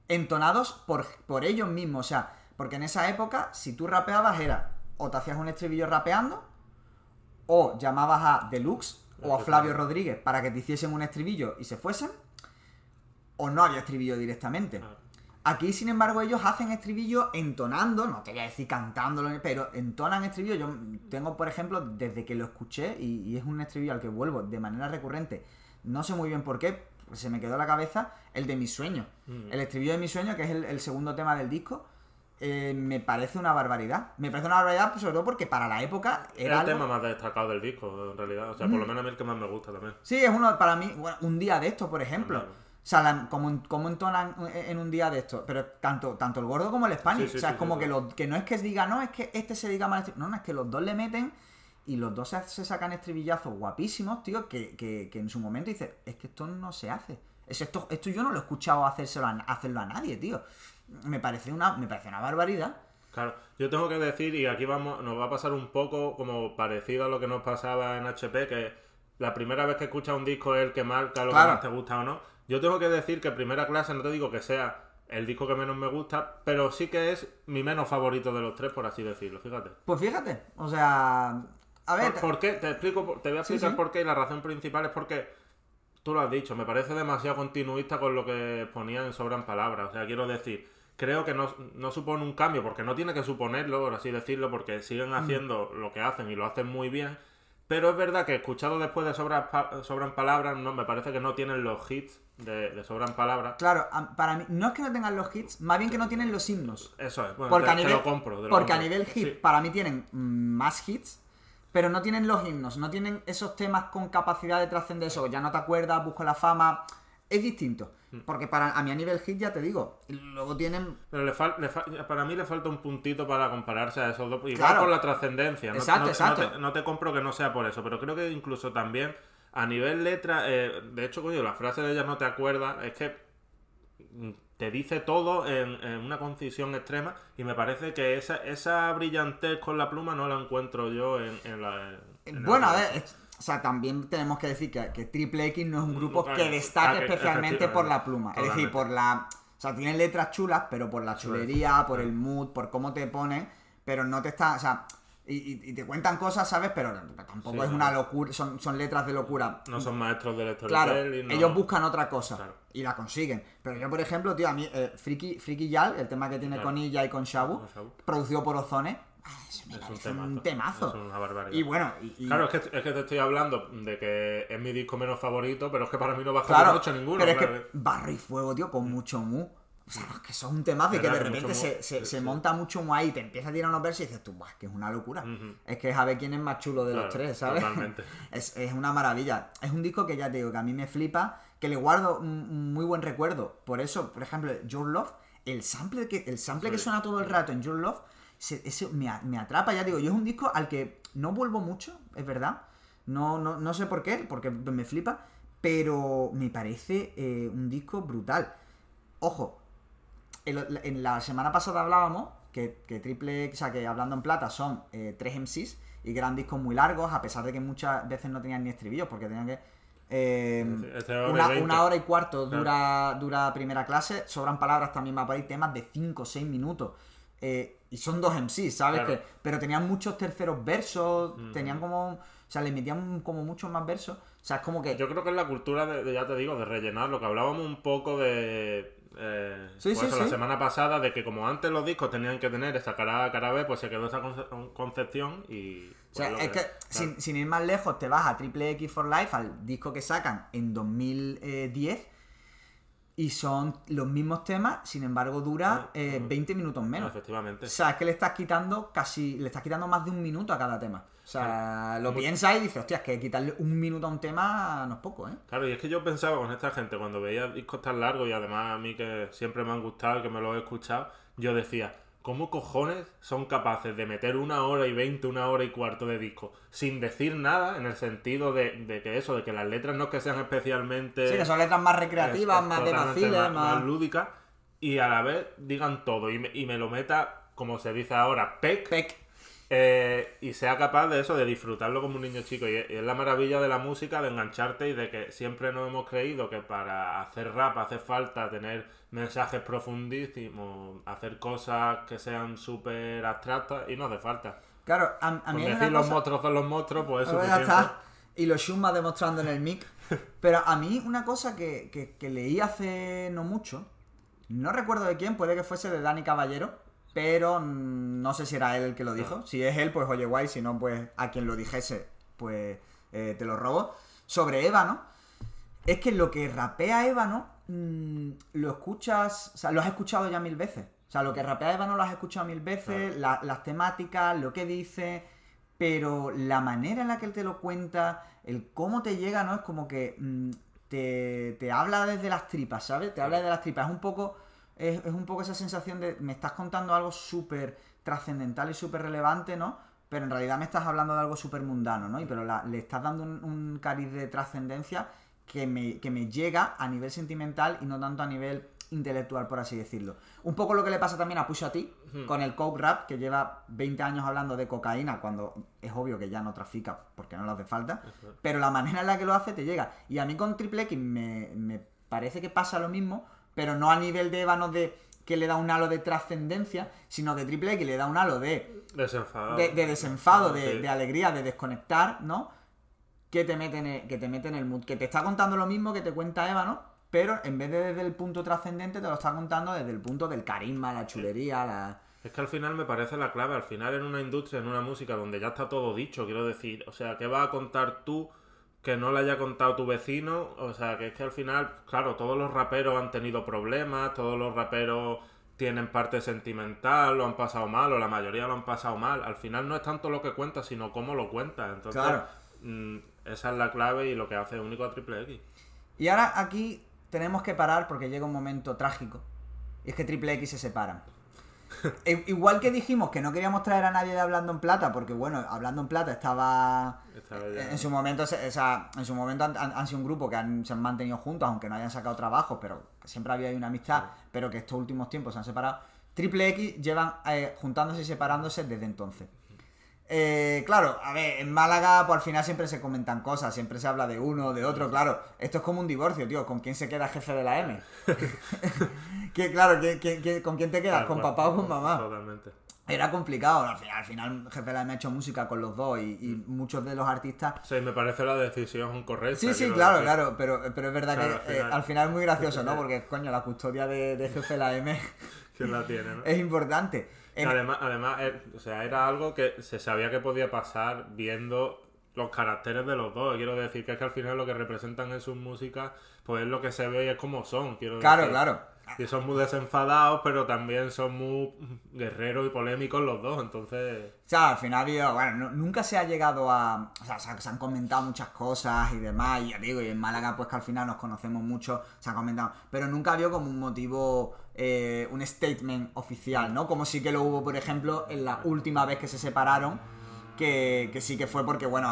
Entonados por, por ellos mismos, o sea, porque en esa época, si tú rapeabas era, o te hacías un estribillo rapeando, o llamabas a Deluxe o a Flavio Rodríguez para que te hiciesen un estribillo y se fuesen, o no había estribillo directamente. Aquí, sin embargo, ellos hacen estribillo entonando, no te voy a decir cantándolo, pero entonan estribillo. Yo tengo, por ejemplo, desde que lo escuché, y, y es un estribillo al que vuelvo de manera recurrente, no sé muy bien por qué, se me quedó en la cabeza, el de mi sueño. Mm. El estribillo de mi sueño, que es el, el segundo tema del disco, eh, me parece una barbaridad. Me parece una barbaridad, pues, sobre todo porque para la época era el algo- tema más destacado del disco, en realidad. O sea, por lo menos a mí el que más me gusta también. Sí, es uno para mí, bueno, un día de esto, por ejemplo. También. O sea, la- como, como entonan en un día de esto. Pero tanto, tanto el gordo como el Spanish. Sí, sí, o sea, sí, es como que, los, que no es que diga, no, es que este se diga mal. este-". No, no, es que los dos le meten y los dos se, se sacan estribillazos guapísimos, tío, que, que, que en su momento dices, es que esto no se hace. Es esto, esto yo no lo he escuchado hacérselo a, hacerlo a nadie, tío. Me parece una, me parece una barbaridad. Claro, yo tengo que decir, y aquí vamos, nos va a pasar un poco como parecido a lo que nos pasaba en HP, que la primera vez que escuchas un disco es el que marca lo Claro. que más te gusta o no. Yo tengo que decir que primera clase no te digo que sea el disco que menos me gusta, pero sí que es mi menos favorito de los tres, por así decirlo, fíjate. Pues fíjate, o sea. A ver. ¿Por, por qué? Te explico, te voy a explicar sí. por qué y la razón principal es porque tú lo has dicho, me parece demasiado continuista con lo que ponían en Sobran Palabras. O sea, quiero decir, creo que no, no supone un cambio, porque no tiene que suponerlo, por así decirlo, porque siguen haciendo lo que hacen y lo hacen muy bien. Pero es verdad que escuchado después de Sobran, Pa- Sobran Palabras, no, me parece que no tienen los hits de, de Sobran Palabras. Claro, para mí, no es que no tengan los hits, más bien que no tienen los himnos. Eso es, bueno, Porque, te, a te nivel, lo compro. te lo porque a nivel hit, Sí. para mí tienen mm, más hits, pero no tienen los himnos, no tienen esos temas con capacidad de trascender eso. Ya no te acuerdas, busco la fama. Es distinto. Mm. Porque para a mí a nivel hit, ya te digo, luego tienen. Pero le fal- le fal- para mí le falta un puntito para compararse a esos dos. Igual Claro. por la trascendencia. No, Exacto, no- no exacto. te, no te compro que no sea por eso, pero creo que incluso también a nivel letra, eh, de hecho, coño, la frase de ella no te acuerdas, es que te dice todo en, en una concisión extrema y me parece que esa, esa brillantez con la pluma no la encuentro yo en, en la... en Bueno, a ver, es- o sea, también tenemos que decir que, que Triple X no es un grupo Claro, que destaque ah, que especialmente por la pluma. Es decir, por la. O sea, tienen letras chulas, pero por la chulería, por el mood, por cómo te ponen, pero no te está. O sea, y, te cuentan cosas, ¿sabes? Pero tampoco Sí, es claro. una locura, son, son letras de locura. No son maestros del Claro, storytelling. no- ellos buscan otra cosa Claro. y la consiguen. Pero yo, por ejemplo, tío, a mí, eh, Freaky, Freaky Yal, el tema que tiene Claro. con Illa y con Shabu, Con Shabu. producido por Ozone, ah, eso me Es un temazo. un temazo. Es una barbaridad. Y bueno, y, y- Claro, es que, es que te estoy hablando de que es mi disco menos favorito, pero es que para mí no baja Claro, de 8 ninguno. pero es claro. que Barro y Fuego, tío, con mucho mu. O sea, es que eso es un temazo y que de repente se, se, monta mucho mu ahí y te empieza a tirar unos versos y dices tú, "Buah, es que es una locura. Es que es a ver quién es más chulo de los tres, ¿sabes? totalmente. Es, es una maravilla. Es un disco que ya te digo que a mí me flipa, que le guardo un, muy buen recuerdo. Por eso, por ejemplo, Your Love, el sample que, el sample que suena todo el rato en Your Love, se- ese me, me atrapa, ya digo, yo es un disco al que no vuelvo mucho, es verdad. No, no, no sé por qué, porque me flipa, pero me parece eh, un disco brutal. Ojo, en la semana pasada hablábamos que, que Triple, o sea, que hablando en plata son eh, tres MCs y que eran discos muy largos, a pesar de que muchas veces no tenían ni estribillos, porque tenían que. eh, este una, 20. una hora y cuarto Claro. dura, dura primera clase, sobran palabras también va a parir temas de 5 o 6 minutos. Eh, y son dos MCs, ¿sabes? Claro. Que, pero tenían muchos terceros versos, Mm. tenían como. O sea, le metían como muchos más versos. O sea, es como que. Yo creo que es la cultura, de, de- ya te digo, de rellenar. Lo que hablábamos un poco de. eh, Sí, pues sí, eso, sí. La semana pasada, de que como antes los discos tenían que tener esa cara cara B, pues se quedó esa conce- concepción y. O pues, sea, es que claro. sin, sin ir más lejos, te vas a Triple X for Life, al disco que sacan en 2010, y son los mismos temas, sin embargo dura Ah, eh, ah. 20 minutos menos. Efectivamente. O sea, es que le estás quitando casi, le estás quitando más de un minuto a cada tema. O sea, lo piensas y dices, hostia, es que quitarle un minuto a un tema no es poco, ¿eh? Claro, y es que yo pensaba con esta gente, cuando veía discos tan largos y además a mí que siempre me han gustado y que me los he escuchado, yo decía, ¿cómo cojones son capaces de meter una hora y veinte, una hora y cuarto de disco sin decir nada en el sentido de, de que eso, de que las letras no es que sean especialmente... Sí, que son letras más recreativas, es- más de más lúdicas y a la vez digan todo y me, y me lo meta, como se dice ahora, pec Pec. Eh, y sea capaz de eso, de disfrutarlo como un niño chico. Y es, y es la maravilla de la música, de engancharte y de que siempre nos hemos creído que para hacer rap hace falta tener mensajes profundísimos, hacer cosas que sean súper abstractas y no hace falta. Claro, a, a mí una decir los monstruos son los monstruos, pues es Ahora ya suficiente. está. Y los Shuma demostrando en el mic. Pero a mí una cosa que, que- que leí hace no mucho, No recuerdo de quién, puede que fuese de Dani Caballero, pero no sé si era él el que lo dijo. Si es él, pues oye, guay, si no, pues a quien lo dijese, pues eh, te lo robo. Sobre Ébano, es que lo que rapea Ébano, mm, lo escuchas, o sea, lo has escuchado ya mil veces. O sea, lo que rapea Ébano lo has escuchado mil veces, la- las temáticas, lo que dice, pero la manera en la que él te lo cuenta, el cómo te llega, ¿no? Es como que mm, te, te habla desde las tripas, ¿sabes? Te habla desde las tripas. Es un poco, es, es un poco esa sensación de me estás contando algo súper trascendental y súper relevante, ¿no? Pero en realidad me estás hablando de algo súper mundano, ¿no? Y pero la- le estás dando un, un cariz de trascendencia que me, que me llega a nivel sentimental y no tanto a nivel intelectual, por así decirlo. Un poco lo que le pasa también a Pusha T con el Coke Rap, que lleva 20 años hablando de cocaína, cuando es obvio que ya no trafica porque no le hace falta, pero la manera en la que lo hace te llega. Y a mí con Triple X me, me parece que pasa lo mismo, pero no a nivel de Ébano de que le da un halo de trascendencia, sino de Triple X le da un halo de Desenfadado. de, de desenfado, de, Sí. de alegría, de desconectar, ¿no? Que te, mete en el, que te mete en el mood. Que te está contando lo mismo que te cuenta Eva, ¿no? Pero en vez de desde el punto trascendente, te lo está contando desde el punto del carisma, la chulería, la. Es que al final me parece la clave. Al final en una industria, en una música donde ya está todo dicho, quiero decir. O sea, ¿qué vas a contar tú que no le haya contado tu vecino? O sea, que es que al final, claro, todos los raperos han tenido problemas, todos los raperos tienen parte sentimental, lo han pasado mal, o la mayoría lo han pasado mal. Al final no es tanto lo que cuentas, sino cómo lo cuentas. Entonces, Claro. mm, esa es la clave y lo que hace único a Triple X. Y ahora aquí tenemos que parar porque llega un momento trágico. Y es que Triple X se separan. Igual que dijimos que no queríamos traer a nadie de Hablando en Plata, porque bueno, Hablando en Plata estaba Estaba ya- En su momento, se- o sea, en su momento han, sido un grupo que han- se han mantenido juntos, aunque no hayan sacado trabajo, pero siempre había una amistad, pero que estos últimos tiempos se han separado. Triple X llevan eh, juntándose y separándose desde entonces. Eh, claro, a ver, en Málaga, pues al final siempre se comentan cosas, siempre se habla de uno, de otro, claro. Esto es como un divorcio, tío. ¿Con quién se queda jefe de la M? que claro, ¿qué- qué- qué- con quién te quedas? ¿Con papá o con mamá? Totalmente. Era complicado, al final, al final Jefe de la M ha hecho música con los dos y, y muchos de los artistas Sí, me parece la decisión correcta. Sí, sí, claro, claro, pero, pero es verdad Claro, que al eh, final- al final es muy gracioso, ¿no? Porque, coño, la custodia de, de jefe de la M ¿Quién la tiene, no? es importante. En- Además, además eh, o sea, era algo que se sabía que podía pasar viendo los caracteres de los dos. Quiero decir que es que al final lo que representan en sus músicas, pues es lo que se ve y es como son. Quiero Claro, decir. claro. Y son muy desenfadados, pero también son muy guerreros y polémicos los dos. Entonces, O sea, al final ha habido, bueno, nu- nunca se ha llegado a... O sea, se, ha- se han comentado muchas cosas y demás, y ya digo, y en Málaga pues que al final nos conocemos mucho, se ha comentado, pero nunca ha habido como un motivo, eh, un statement oficial, ¿no? Como sí que lo hubo, por ejemplo, en la última vez que se separaron, que, que sí que fue porque, bueno,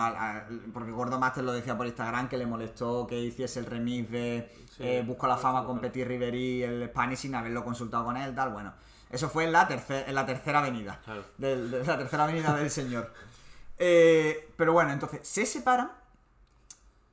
porque Gordo Master lo decía por Instagram, que le molestó que hiciese el remix de Sí, eh, Busco la fama con. Petit Riveri, el Spanish, sin haberlo consultado con él, tal, bueno. Eso fue en la, tercer- en la tercera avenida. Claro. Del- de la tercera avenida del señor. Eh, pero bueno, entonces se separan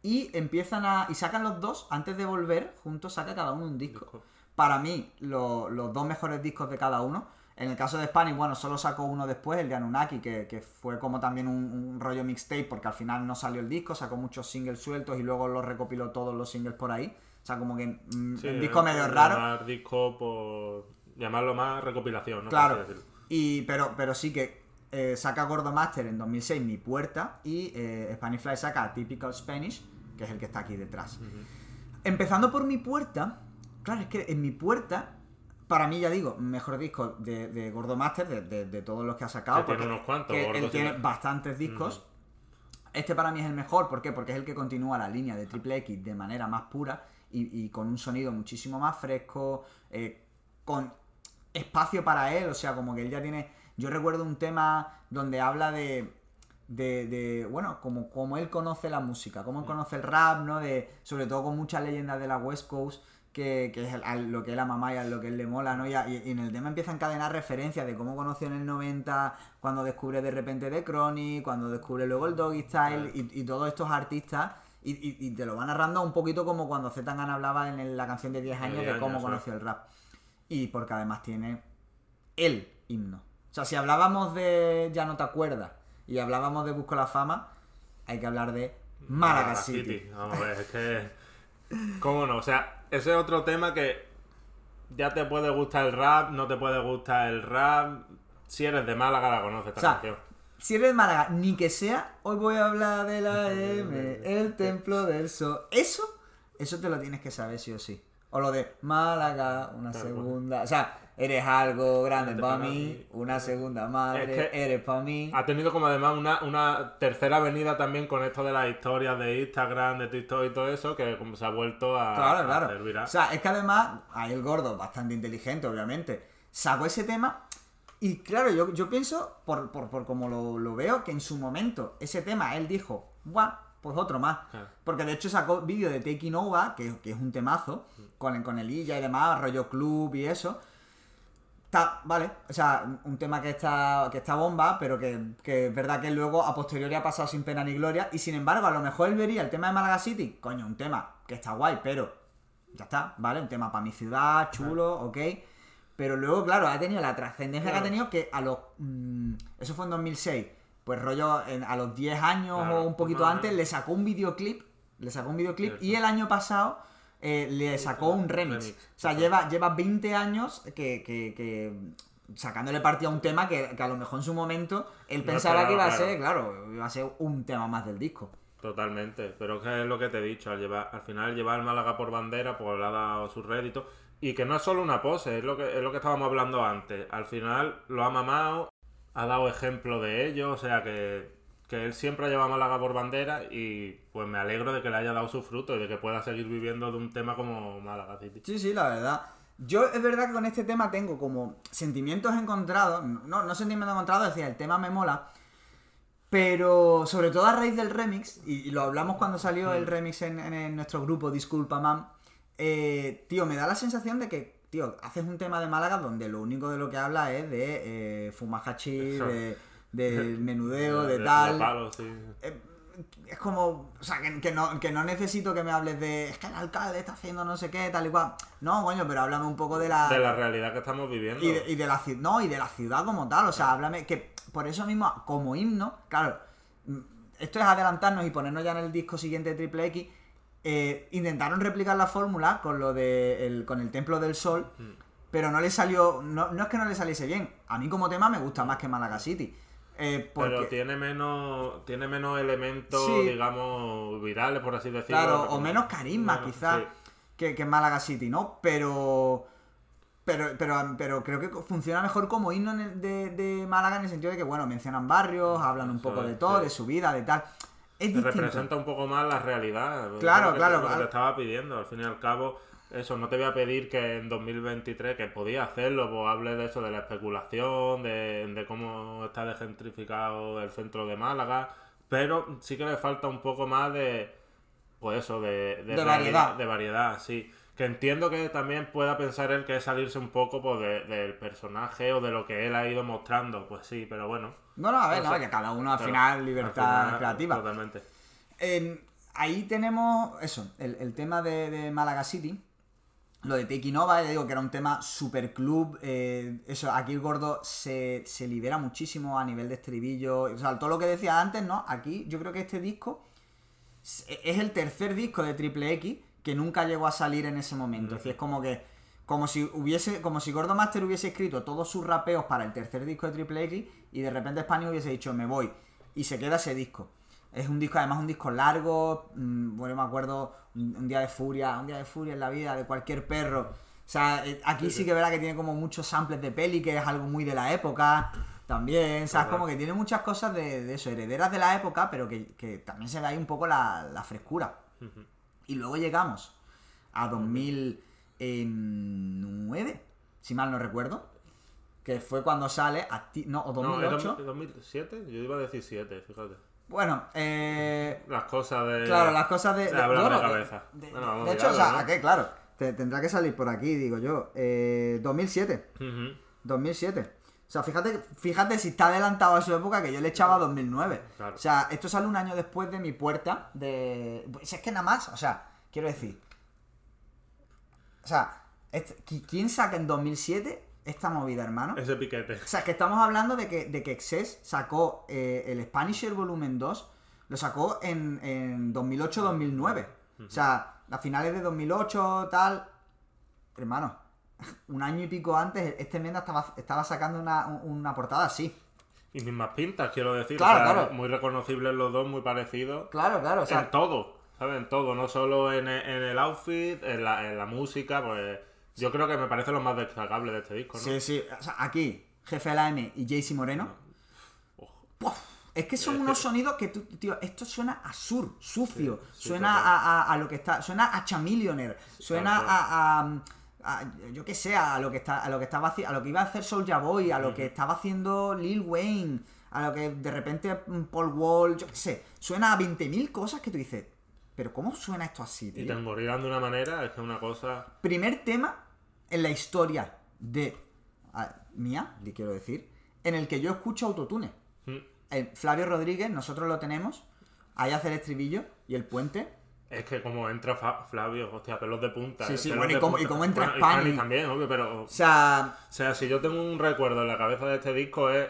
y empiezan a. Y sacan los dos, antes de volver, juntos saca cada uno un disco. Disco. Para mí, lo- los dos mejores discos de cada uno. En el caso de Spanish, bueno, solo sacó uno después, el de Anunnaki, que, que fue como también un, un rollo mixtape, porque al final no salió el disco, sacó muchos singles sueltos y luego los recopiló todos los singles por ahí. O sea, como que mm, sí, un disco medio raro. disco por llamarlo más recopilación, ¿no? Claro. Y, pero, pero sí que eh, saca Gordo Master en 2006 Mi Puerta y eh, Spanish Fly saca Typical Spanish, que es el que está aquí detrás. Empezando por Mi Puerta, claro, es que en Mi Puerta, para mí ya digo, mejor disco de, de Gordo Master, de, de- de todos los que ha sacado. Que tiene porque- unos cuantos, que Gordo, él tiene bastantes discos. Este para mí es el mejor, ¿por qué? Porque es el que continúa la línea de Triple X de manera más pura y, y con un sonido muchísimo más fresco, eh, con espacio para él, o sea, como que él ya tiene... Yo recuerdo un tema donde habla de... De, de, bueno, como, como él conoce la música, como él conoce el rap, ¿no? De, sobre todo con muchas leyendas de la West Coast, que, que es a lo que es la mamá y a lo que él le mola, ¿no? Y, a- y- y en el tema empieza a encadenar referencias de cómo conoció en el 90, cuando descubre de repente The Chronic, cuando descubre luego el Doggy Style y, y todos estos artistas. Y, te lo va narrando un poquito como cuando Zetangan hablaba en la canción de 10 De años 10 de cómo años, conoció el rap. Y porque además tiene el himno. O sea, si hablábamos de Ya no te acuerdas y hablábamos de Busco la fama, hay que hablar de Málaga City. Vamos a ver, es que. ¿Cómo no? O sea, ese es otro tema que ya te puede gustar el rap, no te puede gustar el rap. Si eres de Málaga, la conoces esta O sea, canción. Si eres de Málaga, ni que sea, hoy voy a hablar de la M, el templo del sol. Eso, eso te lo tienes que saber sí o sí. O lo de Málaga, una segunda. O sea, eres algo grande para mí, una segunda madre, Es que- eres para mí. Ha tenido como además una, una tercera avenida también con esto de las historias de Instagram, de TikTok y todo eso, que como se ha vuelto a, Claro, a claro. hacer viral. O sea, es que además, ahí el gordo, bastante inteligente, obviamente, sacó ese tema. Y claro, yo, yo pienso, por, por, por como lo, lo veo, que en su momento ese tema él dijo, ¡buah! Pues otro más. Claro. Porque de hecho sacó vídeo de Taking Over, que, que es un temazo, con el, con el Illa y demás, rollo club y eso. Está, vale, o sea, un- tema que está, que está bomba, pero que, que es verdad que luego a posteriori ha pasado sin pena ni gloria. Y sin embargo, a lo mejor él vería el tema de Málaga City, coño, un tema que está guay, pero ya está, ¿vale? Un tema para mi ciudad, chulo, ok. Pero luego, claro, ha tenido la trascendencia que ha tenido que a los. mm, eso fue en 2006. Pues rollo, en- a los 10 años Claro, o un poquito antes, le sacó un videoclip. Le sacó un videoclip. Cierto. Y el año pasado eh, le sacó un remix. remix, O sea, lleva, lleva 20 años que, que- que sacándole partido a un tema que, que a lo mejor en su momento él No pensaba que iba a ser, claro, iba a ser un tema más del disco. Totalmente, pero es que es lo que te he dicho, al, llevar, al final llevar el Málaga por bandera, pues le ha dado su rédito. Y que no es solo una pose, es lo que, es lo que estábamos hablando antes. Al final lo ha mamado, ha dado ejemplo de ello, o sea que, que él siempre ha llevado a Málaga por bandera y pues me alegro de que le haya dado su fruto y de que pueda seguir viviendo de un tema como Málaga City. Sí, sí, la verdad. Yo es verdad que con este tema tengo como sentimientos encontrados, no, no sentimientos encontrados, es decir, el tema me mola, pero sobre todo a raíz del remix, y, y lo hablamos cuando salió el remix en, en- en nuestro grupo Disculpa Mam, eh, tío, me da la sensación de que, tío, haces un tema de Málaga donde lo único de lo que habla es de eh, de, de menudeo, de, de tal. palos, sí. Eh, es como, o sea, que, que no, que no necesito que me hables de, es que el alcalde está haciendo no sé qué, tal y cual. No, coño, pero háblame un poco de la... De la realidad que estamos viviendo. y, de, y de la ciudad, no, y de la ciudad como tal, o sea, háblame, que por eso mismo, como himno, claro, mm, esto es adelantarnos y ponernos ya en el disco siguiente de Triple X, eh, intentaron replicar la fórmula con lo de el, con el Templo del Sol, Mm. pero no le salió, no, no es que no le saliese bien, a mí como tema me gusta más que Malaga City. Eh, porque, Pero tiene menos, tiene menos elementos, Sí. digamos, virales, por así decirlo. Claro, o menos carisma, menos- quizás, sí. que, que Málaga City, ¿no? Pero, pero, pero, pero creo que funciona mejor como himno el- de, de Málaga en el sentido de que, bueno, mencionan barrios, hablan un poco de todo, sí. de su vida, de tal. Es representa un poco más la realidad. Claro, lo que- claro, lo que claro. te estaba pidiendo. Al fin y al cabo, eso, no te voy a pedir que en 2023, que podía hacerlo, pues hable de eso, de la especulación, de, de cómo está desgentrificado el centro de Málaga, pero sí que le falta un poco más de, pues eso, de, De variedad. De variedad, sí. Que entiendo que también pueda pensar él que es salirse un poco pues, de- del personaje o de lo que él ha ido mostrando, pues sí, pero bueno. No, no, a ver, O no, que cada uno al final libertad al final, creativa. Totalmente. En- ahí tenemos eso, el, el tema de, de Málaga City. Lo de Taking Over, ya digo que era un tema super club. eh, eso, aquí el gordo se, se libera muchísimo a nivel de estribillo. O sea, todo lo que decía antes, ¿no? Aquí yo creo que este disco es es el tercer disco de Triple X que nunca llegó a salir en ese momento. Es decir, es como que. Como si hubiese. Como si Gordo Master hubiese escrito todos sus rapeos para el tercer disco de Triple X y de repente Spanish hubiese dicho me voy. Y se queda ese disco. Es un disco, además un disco largo. mm, Bueno, me acuerdo un, un día de furia, un día de furia en la vida de cualquier perro. O sea, eh, aquí sí que verá que tiene como muchos samples de peli, que es algo muy de la época. También, ¿sabes? Como que tiene muchas cosas de, de eso, herederas de la época, pero que, que también se ve ahí un poco la, la frescura. Y luego llegamos a 2009, si mal no recuerdo, que fue cuando sale, acti- no, o No, ¿es 2008. 2000- 2007? Yo iba a decir 7, fíjate. Bueno, eh, Las cosas de. claro, las cosas de... de de- hablar de cabeza. de- Bueno, hecho, o sea, ¿no? ¿a qué? Claro, te- tendrá que salir por aquí, digo yo. Eh, 2007. Ujú. 2007. O sea, fíjate, fíjate si está adelantado a su época que yo le echaba 2009. Claro. O sea, esto sale un año después de mi puerta de... Pues es que nada más, o sea, quiero decir... O sea, este- ¿qui- ¿quién saca en 2007 esta movida, hermano? Ese piquete. O sea, es que estamos hablando de que, de que Excess sacó eh, el Spanisher Volumen 2, lo sacó en, en 2008-2009. O sea, a finales de 2008, tal. Hermano, un año y pico antes, este Menda estaba, estaba sacando una, una portada así. Y mismas pintas, quiero decir. Claro, o sea, claro. Muy reconocibles los dos, muy parecidos. Claro, claro, o sea, en todo, ¿sabes? En todo, no solo en el, en el outfit, en la, en la música, pues yo creo que me parece lo más destacable de este disco, ¿no? sí, sí, o sea, aquí, Jefe de la M y JC Moreno. ¡puf! Es que son Es unos que- sonidos que tú, tío, esto suena a sur, sucio, Sí, sí, suena a, a- a lo que está, suena a Chamillionaire, suena a, yo qué sé, a lo que está, a lo que estaba haci- a lo que iba a hacer Soulja Boy, a lo que estaba haciendo Lil Wayne, a lo que de repente Paul Wall, yo qué sé, suena a 20.000 cosas que tú dices, pero ¿cómo suena esto así, Y tío? te engorilan de una manera, es que es una cosa... Primer tema en la historia de a- mía, le quiero decir, en el que yo escucho autotune. Mm. El Flavio Rodríguez, nosotros lo tenemos, ahí hace el estribillo y el puente. Es que como entra Fa- Flavio, hostia, pelos de punta. Sí, eh, sí, bueno, y y cómo entra Bueno, y Spani. Spani también, obvio, pero... O sea, O sea, si yo tengo un recuerdo en la cabeza de este disco es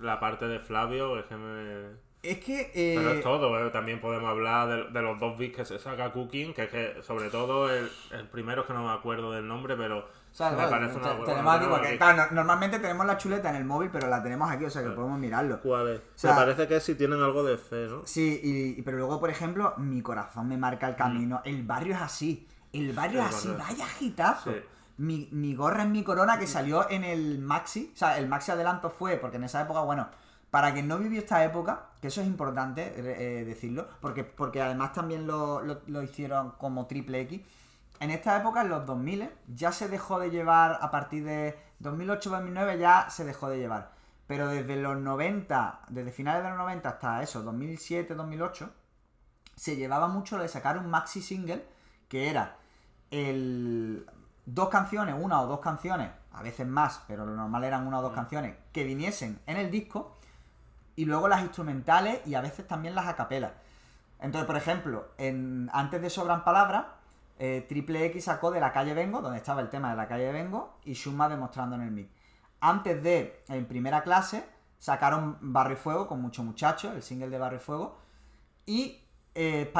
la parte de Flavio, es que me... es que... eh, Pero es todo, ¿eh? también podemos hablar de, de los dos beats que se saca Cooking, que es que sobre todo el, el primero es que no me acuerdo del nombre, pero o sea, me parece una tenemos aquí, porque, claro, no- normalmente tenemos la chuleta en el móvil, pero la tenemos aquí, o sea que podemos mirarlo. ¿Cuál es? sea- me parece que sí tienen algo de fe, ¿no? Sí, y, y- pero luego, por ejemplo, mi corazón me marca el camino. El barrio es así. El barrio Mm. Es así, barrio es- vaya gitazo. Sí. Mi, mi gorra en mi corona que salió en el Maxi. O sea, el Maxi adelanto fue, porque en esa época, bueno, para quien no vivió esta época, que eso es importante eh, decirlo, porque, porque además también lo, lo- lo hicieron como triple X. En esta época, en los 2000, ya se dejó de llevar, a partir de 2008-2009 ya se dejó de llevar. Pero desde los 90, desde finales de los 90 hasta eso, 2007-2008, se llevaba mucho lo de sacar un maxi single que era el dos canciones, una o dos canciones, a veces más, pero lo normal eran una o dos canciones, que viniesen en el disco y luego las instrumentales y a veces también las acapelas. Entonces, por ejemplo, en, antes de Sobran Palabras, eh, Triple X sacó de La Calle Vengo, donde estaba el tema de La Calle Vengo, y Shuma demostrando en el mic. Antes de, en primera clase, sacaron Barrio Fuego con Mucho Muchacho, el single de Barrio Fuego, y eh,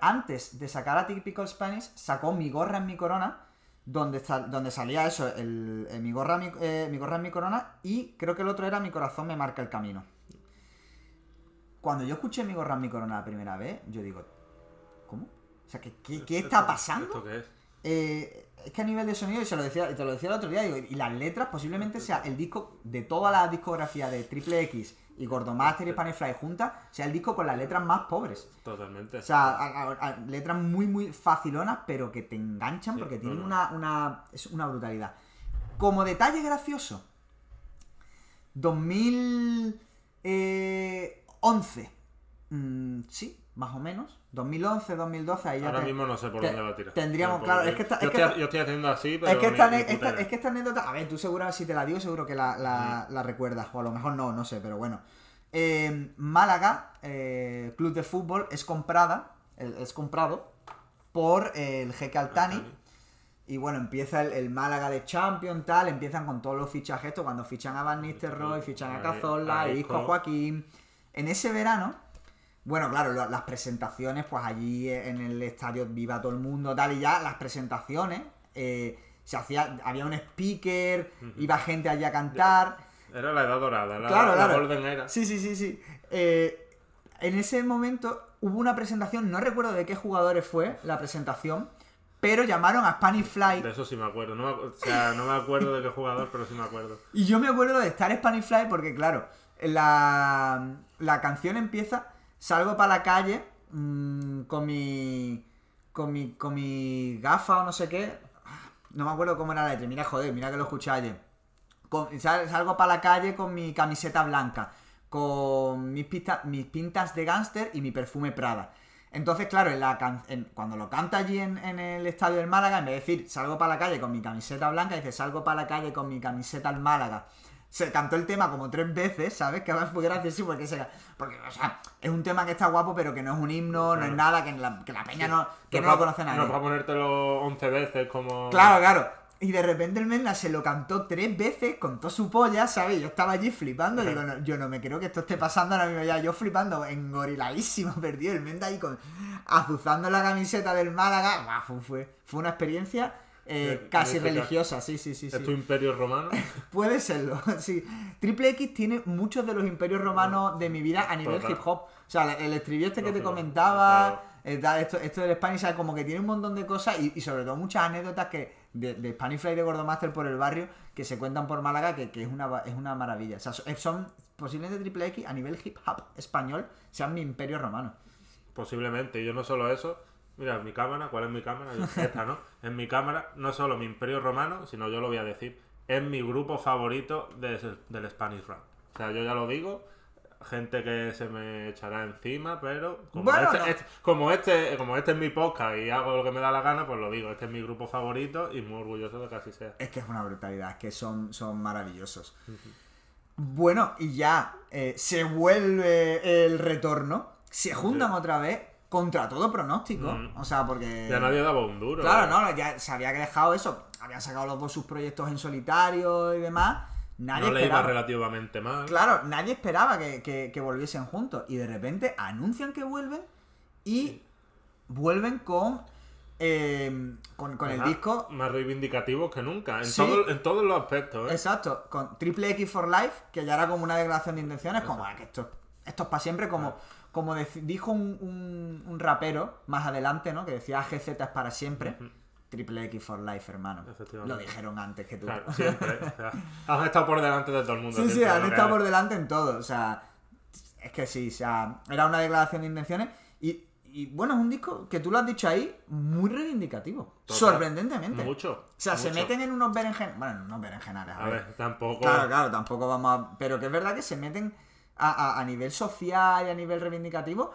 antes de sacar a Typical Spanish, sacó Mi Gorra en mi Corona, donde, donde salía eso, el, el mi, gorra, eh, mi Gorra en mi Corona, y creo que el otro era Mi Corazón me marca el camino. Cuando yo escuché Mi Gorra mi Corona la primera vez, yo digo, ¿cómo? O sea, ¿qué, qué, qué está ¿Esto- pasando? ¿Esto qué es? Eh, es que a nivel de sonido, y, se lo decía, te lo decía el otro día, digo, y las letras posiblemente sea el disco de toda la discografía de Triple X y Gordomaster y Spanifly juntas, sea el disco con las letras más pobres. Totalmente. O sea, a- a- a- letras muy, muy facilonas, pero que te enganchan Sí, porque tienen no. una, una, es una brutalidad. Como detalle gracioso, 2011, mm, sí, más o menos, 2011, 2012, ahí ya Ahora te- mismo no sé por te- dónde va a tirar. Tendríamos, claro, es que esta- yo, es que estoy, yo estoy haciendo así, pero. es que, esta, esta- es que esta anécdota, a ver, tú seguro si te la digo, seguro que la, la- la recuerdas, o a lo mejor no, no sé, pero bueno. Eh, Málaga, eh, club de fútbol, es comprada, es comprado por eh, el jeque Altani. Altani. Y bueno, empieza el, el Málaga de Champion, tal, empiezan con todos los fichajes, esto, cuando fichan a Van Nistelrooy, fichan a Cazorla, Isco, Joaquín. En ese verano, bueno, claro, las presentaciones, pues allí en el estadio viva todo el mundo, tal, y ya las presentaciones, eh, se hacía, había un speaker, iba gente allí a cantar. Era la edad dorada, la, Claro, la claro. Golden Era. Sí, sí, sí, sí. Eh, en ese momento hubo una presentación, no recuerdo de qué jugadores fue la presentación, pero llamaron a Spanish Fly. De eso sí me acuerdo. No me, o sea, no me acuerdo de qué jugador, pero sí me acuerdo. Y yo me acuerdo de estar en Spanish Fly porque, claro, la, la canción empieza, salgo para la calle mm, con mi. Con mi, con mi gafa o no sé qué. No me acuerdo cómo era la letra. Mira, joder, mira que lo escuché ayer. Salgo para la calle con mi camiseta blanca, con mis, pista- mis pintas de gángster y mi perfume Prada. Entonces, claro, cuando lo canta allí en, en el estadio del Málaga, en vez de decir salgo para la calle con mi camiseta blanca, dice salgo para la calle con mi camiseta al Málaga. Se cantó el tema como tres veces, ¿sabes? Que además fue gracioso porque, se, porque o sea, es un tema que está guapo, pero que no es un himno, no es nada, que la, que la peña no, que no va- lo conoce nadie. No va a ponértelo 11 veces como. Claro, claro. Y de repente el Menda se lo cantó tres veces con toda su polla, ¿sabes? Yo estaba allí flipando, digo, no, yo no me creo que esto esté pasando ahora mismo ya. Yo flipando, engoriladísimo, perdido. El Menda ahí con azuzando la camiseta del Málaga. Fue, fue, fue una experiencia eh, Eh, casi religiosa, sí, sí, sí. ¿Es sí. tu imperio romano? Puede serlo, sí. Triple X tiene muchos de los imperios romanos de mi vida a nivel Total. hip hop. O sea, el estribillo este que te comentaba, eh, esto, esto del Spanish, ¿sabes? como que tiene un montón de cosas y, y sobre todo muchas anécdotas que de, de Spanish Fly de Gordomaster por el barrio que se cuentan por Málaga que, que es, una, es una maravilla. O sea, son, son posiblemente Triple X a nivel hip hop español sean mi imperio romano. Posiblemente. Y yo no solo eso. Mira, mi cámara, ¿cuál es mi cámara? Esta, ¿no? En mi cámara, no solo mi imperio romano, sino yo lo voy a decir, es mi grupo favorito de- del Spanish Rap. O sea, yo ya lo digo, gente que se me echará encima, pero como, Bueno, este, no. este- como, este, como este es mi podcast y hago lo que me da la gana, pues lo digo, este es mi grupo favorito y muy orgulloso de que así sea. Es que es una brutalidad, es que son, son maravillosos. Bueno, y ya eh, se vuelve el retorno, se juntan otra vez contra todo pronóstico. Mm. O sea, porque. Ya nadie daba un duro. Claro, ¿eh? no, ya se había dejado eso. Habían sacado los dos sus proyectos en solitario y demás. Nadie No le iba esperaba. relativamente mal. Claro, nadie esperaba que, que- que volviesen juntos. Y de repente anuncian que vuelven y vuelven con. eh, con, con el disco Más reivindicativos que nunca, en, Sí. todo- en todos los aspectos. ¿eh? Exacto, con Triple X for Life, que ya era como una declaración de intenciones, como "Ah, que esto, esto es para siempre, como, como dijo un, un- un rapero más adelante, ¿no? Que decía GZ es para siempre. Triple X for Life, hermano. Lo dijeron antes que tú. Claro, siempre. o sea, han estado por delante de todo el mundo. Sí, sí, han estado por delante en todo. O sea, es que sí, o sea, era una declaración de intenciones. Y, y, bueno, es un disco que tú lo has dicho ahí, muy reivindicativo. Total. Sorprendentemente. Mucho. O sea, se meten en unos berenjenales. Bueno, no berenjenales, a, A ver. ver, tampoco. Claro, claro, tampoco vamos a... Pero que es verdad que se meten a, a- a nivel social y a nivel reivindicativo,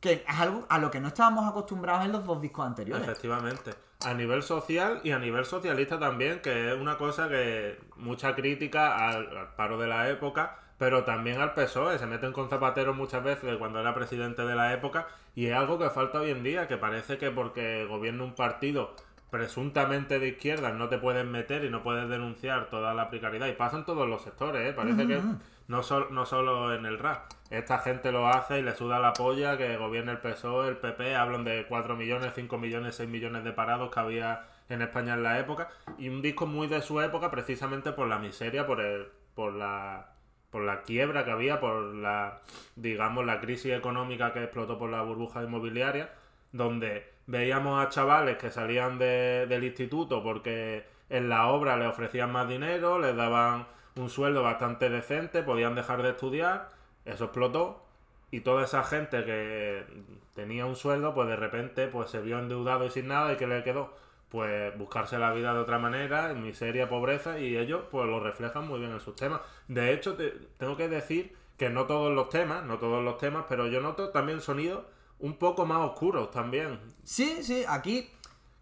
que es algo a lo que no estábamos acostumbrados en los dos discos anteriores. Efectivamente. A nivel social y a nivel socialista también, que es una cosa que mucha crítica al, al paro de la época, pero también al PSOE. Se meten con Zapatero muchas veces cuando era presidente de la época y es algo que falta hoy en día, que parece que porque gobierna un partido presuntamente de izquierdas no te puedes meter y no puedes denunciar toda la precariedad. Y pasa en todos los sectores, ¿eh? Parece que no, sol- no solo en el rap. Esta gente lo hace y le suda la polla que gobierne el PSOE, el PP, hablan de 4 millones, 5 millones, 6 millones de parados que había en España en la época. Y un disco muy de su época precisamente por la miseria, por el, por la por la quiebra que había, por la digamos la crisis económica que explotó por la burbuja inmobiliaria, donde veíamos a chavales que salían de- del instituto porque en la obra les ofrecían más dinero, les daban un sueldo bastante decente, podían dejar de estudiar, eso explotó y toda esa gente que tenía un sueldo, pues de repente pues se vio endeudado y sin nada y que le quedó pues buscarse la vida de otra manera, en miseria, pobreza y ellos pues lo reflejan muy bien en sus temas. De hecho, te- tengo que decir que no todos los temas, no todos los temas, pero yo noto también sonidos un poco más oscuros también. Sí, sí, aquí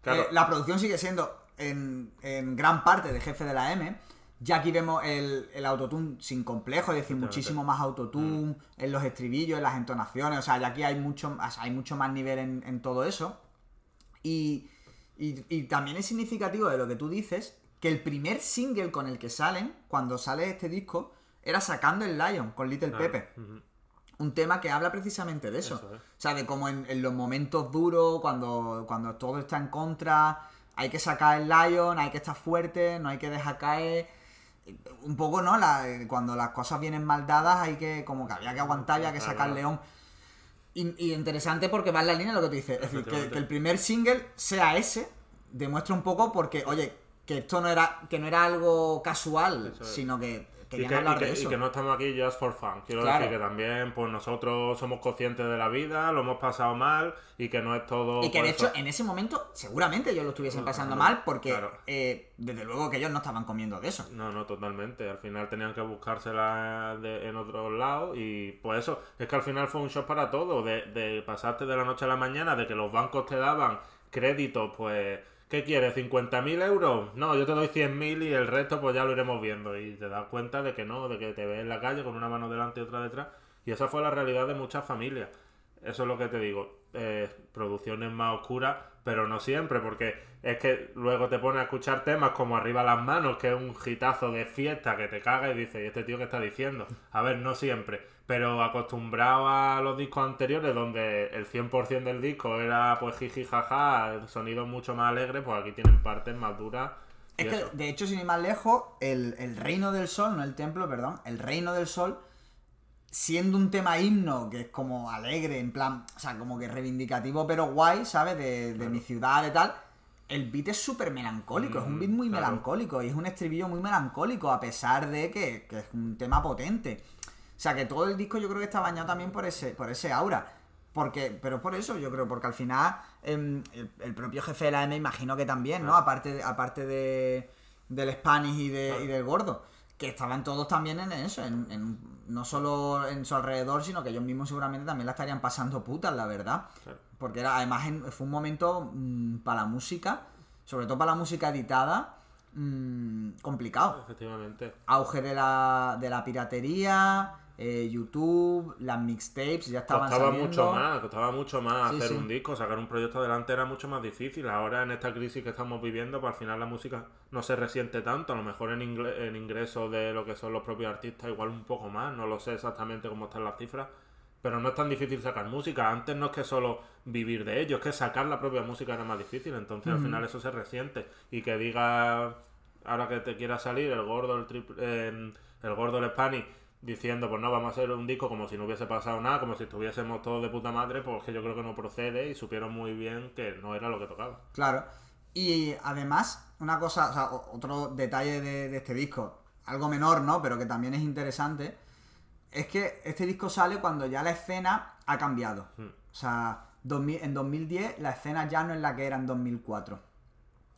Claro. eh, la producción sigue siendo en, en gran parte de jefe de la M. Ya aquí vemos el, el autotune sin complejo, es decir, muchísimo más autotune Mm. en los estribillos, en las entonaciones. O sea, ya aquí hay mucho, o sea, hay mucho más nivel en, en todo eso. Y, y- y también es significativo de lo que tú dices, que el primer single con el que salen, cuando sale este disco, era Sacando el Lion con Little Ah, Pepe. Un tema que habla precisamente de eso. Eso es. O sea, de cómo en, en los momentos duros, cuando, cuando todo está en contra, hay que sacar el Lion, hay que estar fuerte, no hay que dejar caer. Un poco, ¿no? La- cuando las cosas vienen mal dadas, hay que, como que había que aguantar, había que sacar león. Y, y interesante porque va en la línea de lo que tú dices. Es decir, que, el primer single sea ese, demuestra un poco porque, oye, que esto no era, que no era algo casual, es. sino que Y que, y hablar que- de y eso. que no estamos aquí just for fun. Quiero Claro. decir que también pues nosotros somos conscientes de la vida, lo hemos pasado mal y que no es todo... Y que de pues, hecho en ese momento seguramente ellos lo estuviesen Claro, pasando mal porque claro. eh, desde luego que ellos no estaban comiendo de eso. No, no, totalmente. Al final tenían que buscársela de- en otros lados y pues eso, es que al final fue un shock para todo, de, de pasarte de la noche a la mañana, de que los bancos te daban créditos, pues, ¿qué quieres? ¿50.000 euros? No, yo te doy 100.000 y el resto pues ya lo iremos viendo y te das cuenta de que no, de que te ves en la calle con una mano delante y otra detrás y esa fue la realidad de muchas familias. Eso es lo que te digo. eh, producciones más oscuras, pero no siempre, porque es que luego te pones a escuchar temas como Arriba las manos, que es un hitazo de fiesta que te caga y dices, ¿y este tío qué está diciendo? A ver, no siempre, pero acostumbrado a los discos anteriores, donde el 100% del disco era pues jiji jaja, sonidos mucho más alegres, pues aquí tienen partes más duras. Es que, eso. de hecho, sin ir más lejos, el, el reino del sol, no el templo, perdón, el reino del sol, siendo un tema himno que es como alegre, en plan, o sea, como que reivindicativo, pero guay, ¿sabes? De, de mi ciudad y tal. El beat es súper melancólico, es un beat muy Mm, claro. melancólico y es un estribillo muy melancólico, a pesar de que, que es un tema potente. O sea, que todo el disco yo creo que está bañado también por ese, por ese aura. Porque, pero por eso, yo creo, porque al final em, el, el propio jefe de la M imagino que también, ¿no? Aparte, de- aparte de, del Spanish y, de, y del gordo, que estaban todos también en eso, en, en- no solo en su alrededor, sino que ellos mismos seguramente también la estarían pasando putas, la verdad. Claro. Porque era, además en- fue un momento mm, para la música, sobre todo para la música editada, mm, complicado Efectivamente. auge de la, de la piratería, eh, YouTube, las mixtapes ya estaban Costaba saliendo. mucho más, costaba mucho más Sí, hacer sí. un disco, sacar un proyecto adelante era mucho más difícil. Ahora en esta crisis que estamos viviendo, pues al final la música no se resiente tanto, a lo mejor en, en ingresos de lo que son los propios artistas igual un poco más, no lo sé exactamente cómo están las cifras, pero no es tan difícil sacar música. Antes no es que solo vivir de ello, es que sacar la propia música era más difícil, entonces al final eso se resiente. Y que diga, ahora que te quiera salir el gordo, el triple, eh, el gordo, el Spanish, diciendo, pues no, vamos a hacer un disco como si no hubiese pasado nada, como si estuviésemos todos de puta madre, pues que yo creo que no procede y supieron muy bien que no era lo que tocaba. Claro. Y además, una cosa, o sea, otro detalle de, de este disco, algo menor, ¿no? Pero que también es interesante, es que este disco sale cuando ya la escena ha cambiado. Hmm. O sea, 2000 en 2010 la escena ya no es la que era en 2004.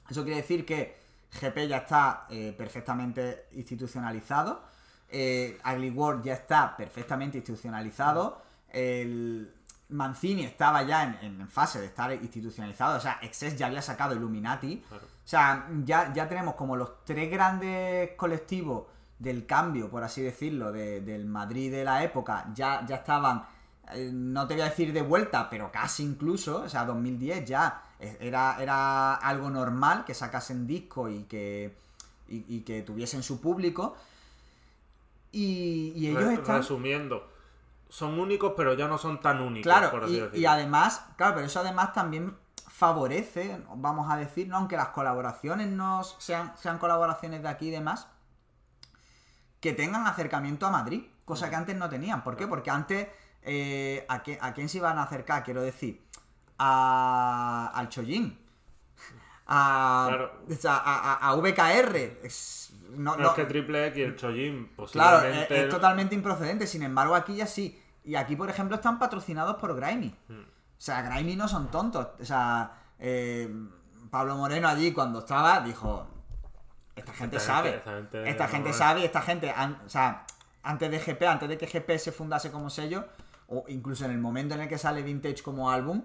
Eso quiere decir que GP ya está eh, perfectamente institucionalizado. Eh, Ugly World ya está perfectamente institucionalizado. El Mancini estaba ya en, en fase de estar institucionalizado. O sea, Excess ya había sacado Illuminati. Claro. O sea, ya, ya tenemos como los tres grandes colectivos del cambio, por así decirlo, de- del Madrid de la época, ya, ya estaban, eh, no te voy a decir de vuelta, pero casi incluso, o sea, 2010 ya eh, era, era algo normal que sacasen disco y que, y, y que tuviesen su público. Y, y ellos Re- están... Resumiendo, son únicos, pero ya no son tan únicos, Claro, por así y, además, claro, pero eso además también favorece, vamos a decir, ¿no? aunque las colaboraciones no sean, sean colaboraciones de aquí y demás, que tengan acercamiento a Madrid, cosa que antes no tenían. ¿Por qué? Porque antes, eh, ¿a, qué- ¿a quién se iban a acercar? Quiero decir, a, al Chollín. A, Claro. a, a- a VKR. Es- no- No, no- es que Triple X y el Chojin Claro, es, posiblemente... es totalmente improcedente. Sin embargo, aquí ya sí. Y aquí, por ejemplo, están patrocinados por Grimy. Hmm. O sea, Grimy no son tontos. O sea, eh, Pablo Moreno allí cuando estaba dijo: Esta gente Esta sabe. gente- esta gente Esta no gente es". sabe y esta gente. an- o sea, antes de GP, antes de que GP se fundase como sello, o incluso en el momento en el que sale Vintage como álbum,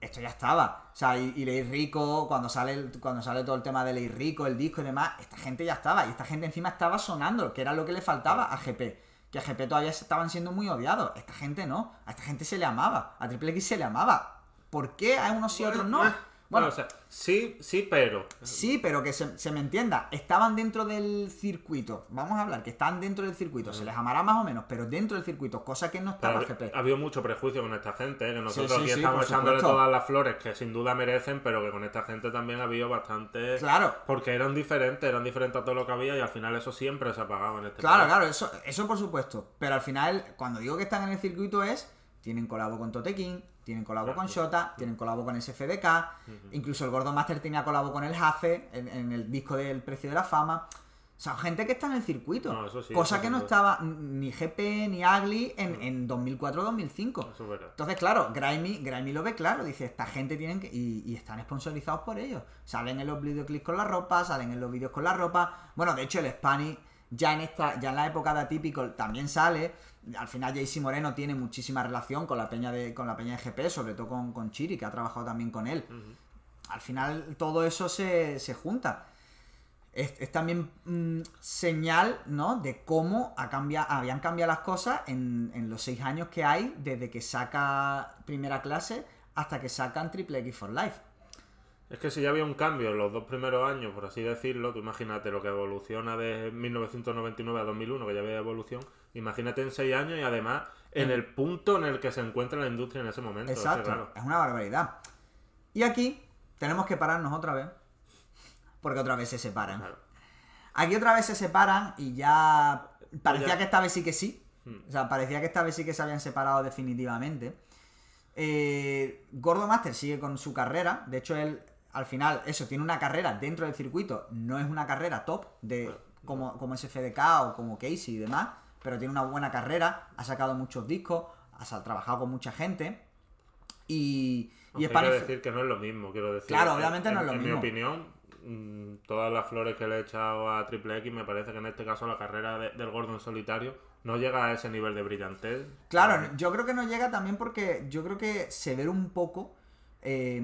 esto ya estaba. O sea, y, y Ley Rico, cuando sale, el- cuando sale todo el tema de Ley Rico, el disco y demás, esta gente ya estaba. Y esta gente encima estaba sonando, que era lo que le faltaba a GP. Que a GP todavía estaban siendo muy odiados. Esta gente no. A esta gente se le amaba. A Triple X se le amaba. ¿Por qué a unos y a otros no? Bueno, o sea, sí, sí, pero... Sí, pero que se, se me entienda. Estaban dentro del circuito. Vamos a hablar, que están dentro del circuito. Se les amará más o menos, pero dentro del circuito, cosa que no estaba Pero GP. ha habido mucho prejuicio con esta gente, ¿eh? que nosotros sí, aquí sí, estamos echándole supuesto. todas las flores que sin duda merecen, pero que con esta gente también ha habido bastante... Claro. Porque eran diferentes, eran diferentes a todo lo que había y al final eso siempre se apagaba en este Claro, país. claro, eso, eso por supuesto. Pero al final, cuando digo que están en el circuito es, tienen colabo con Totequín, tienen colabo con Shota, tienen colabo con SFDK, incluso el Gordo Master tenía colabo con el Jace en, en el disco del Precio de la Fama. O sea, gente que está en el circuito. No, sí, cosa que no estaba ni GP ni Ugly en, en 2004-2005. Eso es verdad. Entonces, claro, Grimy, Grimy lo ve claro, dice, esta gente tienen que... Y, y están sponsorizados por ellos. Salen en los videoclips con la ropa, salen en los vídeos con la ropa. Bueno, de hecho, el Spanish ya en esta, ya en la época de Atypical también sale. Al final JC Moreno tiene muchísima relación con la peña de, con la peña de GP, sobre todo con, con Chiri, que ha trabajado también con él. Al final todo eso se, se junta. Es, es también mm, señal, ¿no? De cómo ha cambia- habían cambiado las cosas en, en los seis años que hay desde que saca primera clase hasta que sacan Triple X for Life. Es que si ya había un cambio en los dos primeros años, por así decirlo, tú imagínate lo que evoluciona de 1999 a 2001, que ya había evolución, imagínate en seis años y además en el punto en el que se encuentra la industria en ese momento. Exacto, claro. es una barbaridad. Y aquí tenemos que pararnos otra vez, porque otra vez se separan. Claro. Aquí otra vez se separan y ya parecía ya- que esta vez sí que sí. Hmm. O sea, parecía que esta vez sí que se habían separado definitivamente. Eh, Gordo Master sigue con su carrera. De hecho, él al final, eso, tiene una carrera dentro del circuito. No es una carrera top de como, como SFDK o como Casey y demás. Pero tiene una buena carrera. Ha sacado muchos discos. Ha trabajado con mucha gente. Y, y quiero decir que no es lo mismo, quiero decir. Claro, En- obviamente no es lo en mismo. mi opinión, mm, todas las flores que le he echado a Triple X, me parece que en este caso la carrera de- del gordo en solitario no llega a ese nivel de brillantez. Claro, yo creo que no llega también porque yo creo que se ve un poco eh,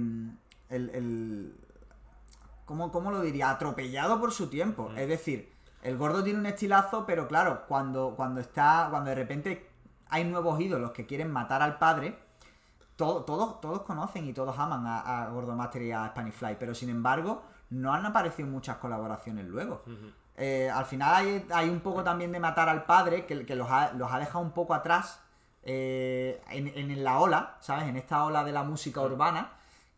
el, el- ¿cómo, cómo lo diría? Atropellado por su tiempo. Es decir, el gordo tiene un estilazo, pero claro, cuando, cuando está. Cuando de repente hay nuevos ídolos que quieren matar al padre. todo- todos, todos conocen y todos aman a, a Gordo Master y a Spanish Fly, pero sin embargo, no han aparecido muchas colaboraciones luego. Eh, al final hay, hay un poco también de matar al padre, que, que los, ha, los ha dejado un poco atrás eh, en, en la ola, ¿sabes? En esta ola de la música urbana,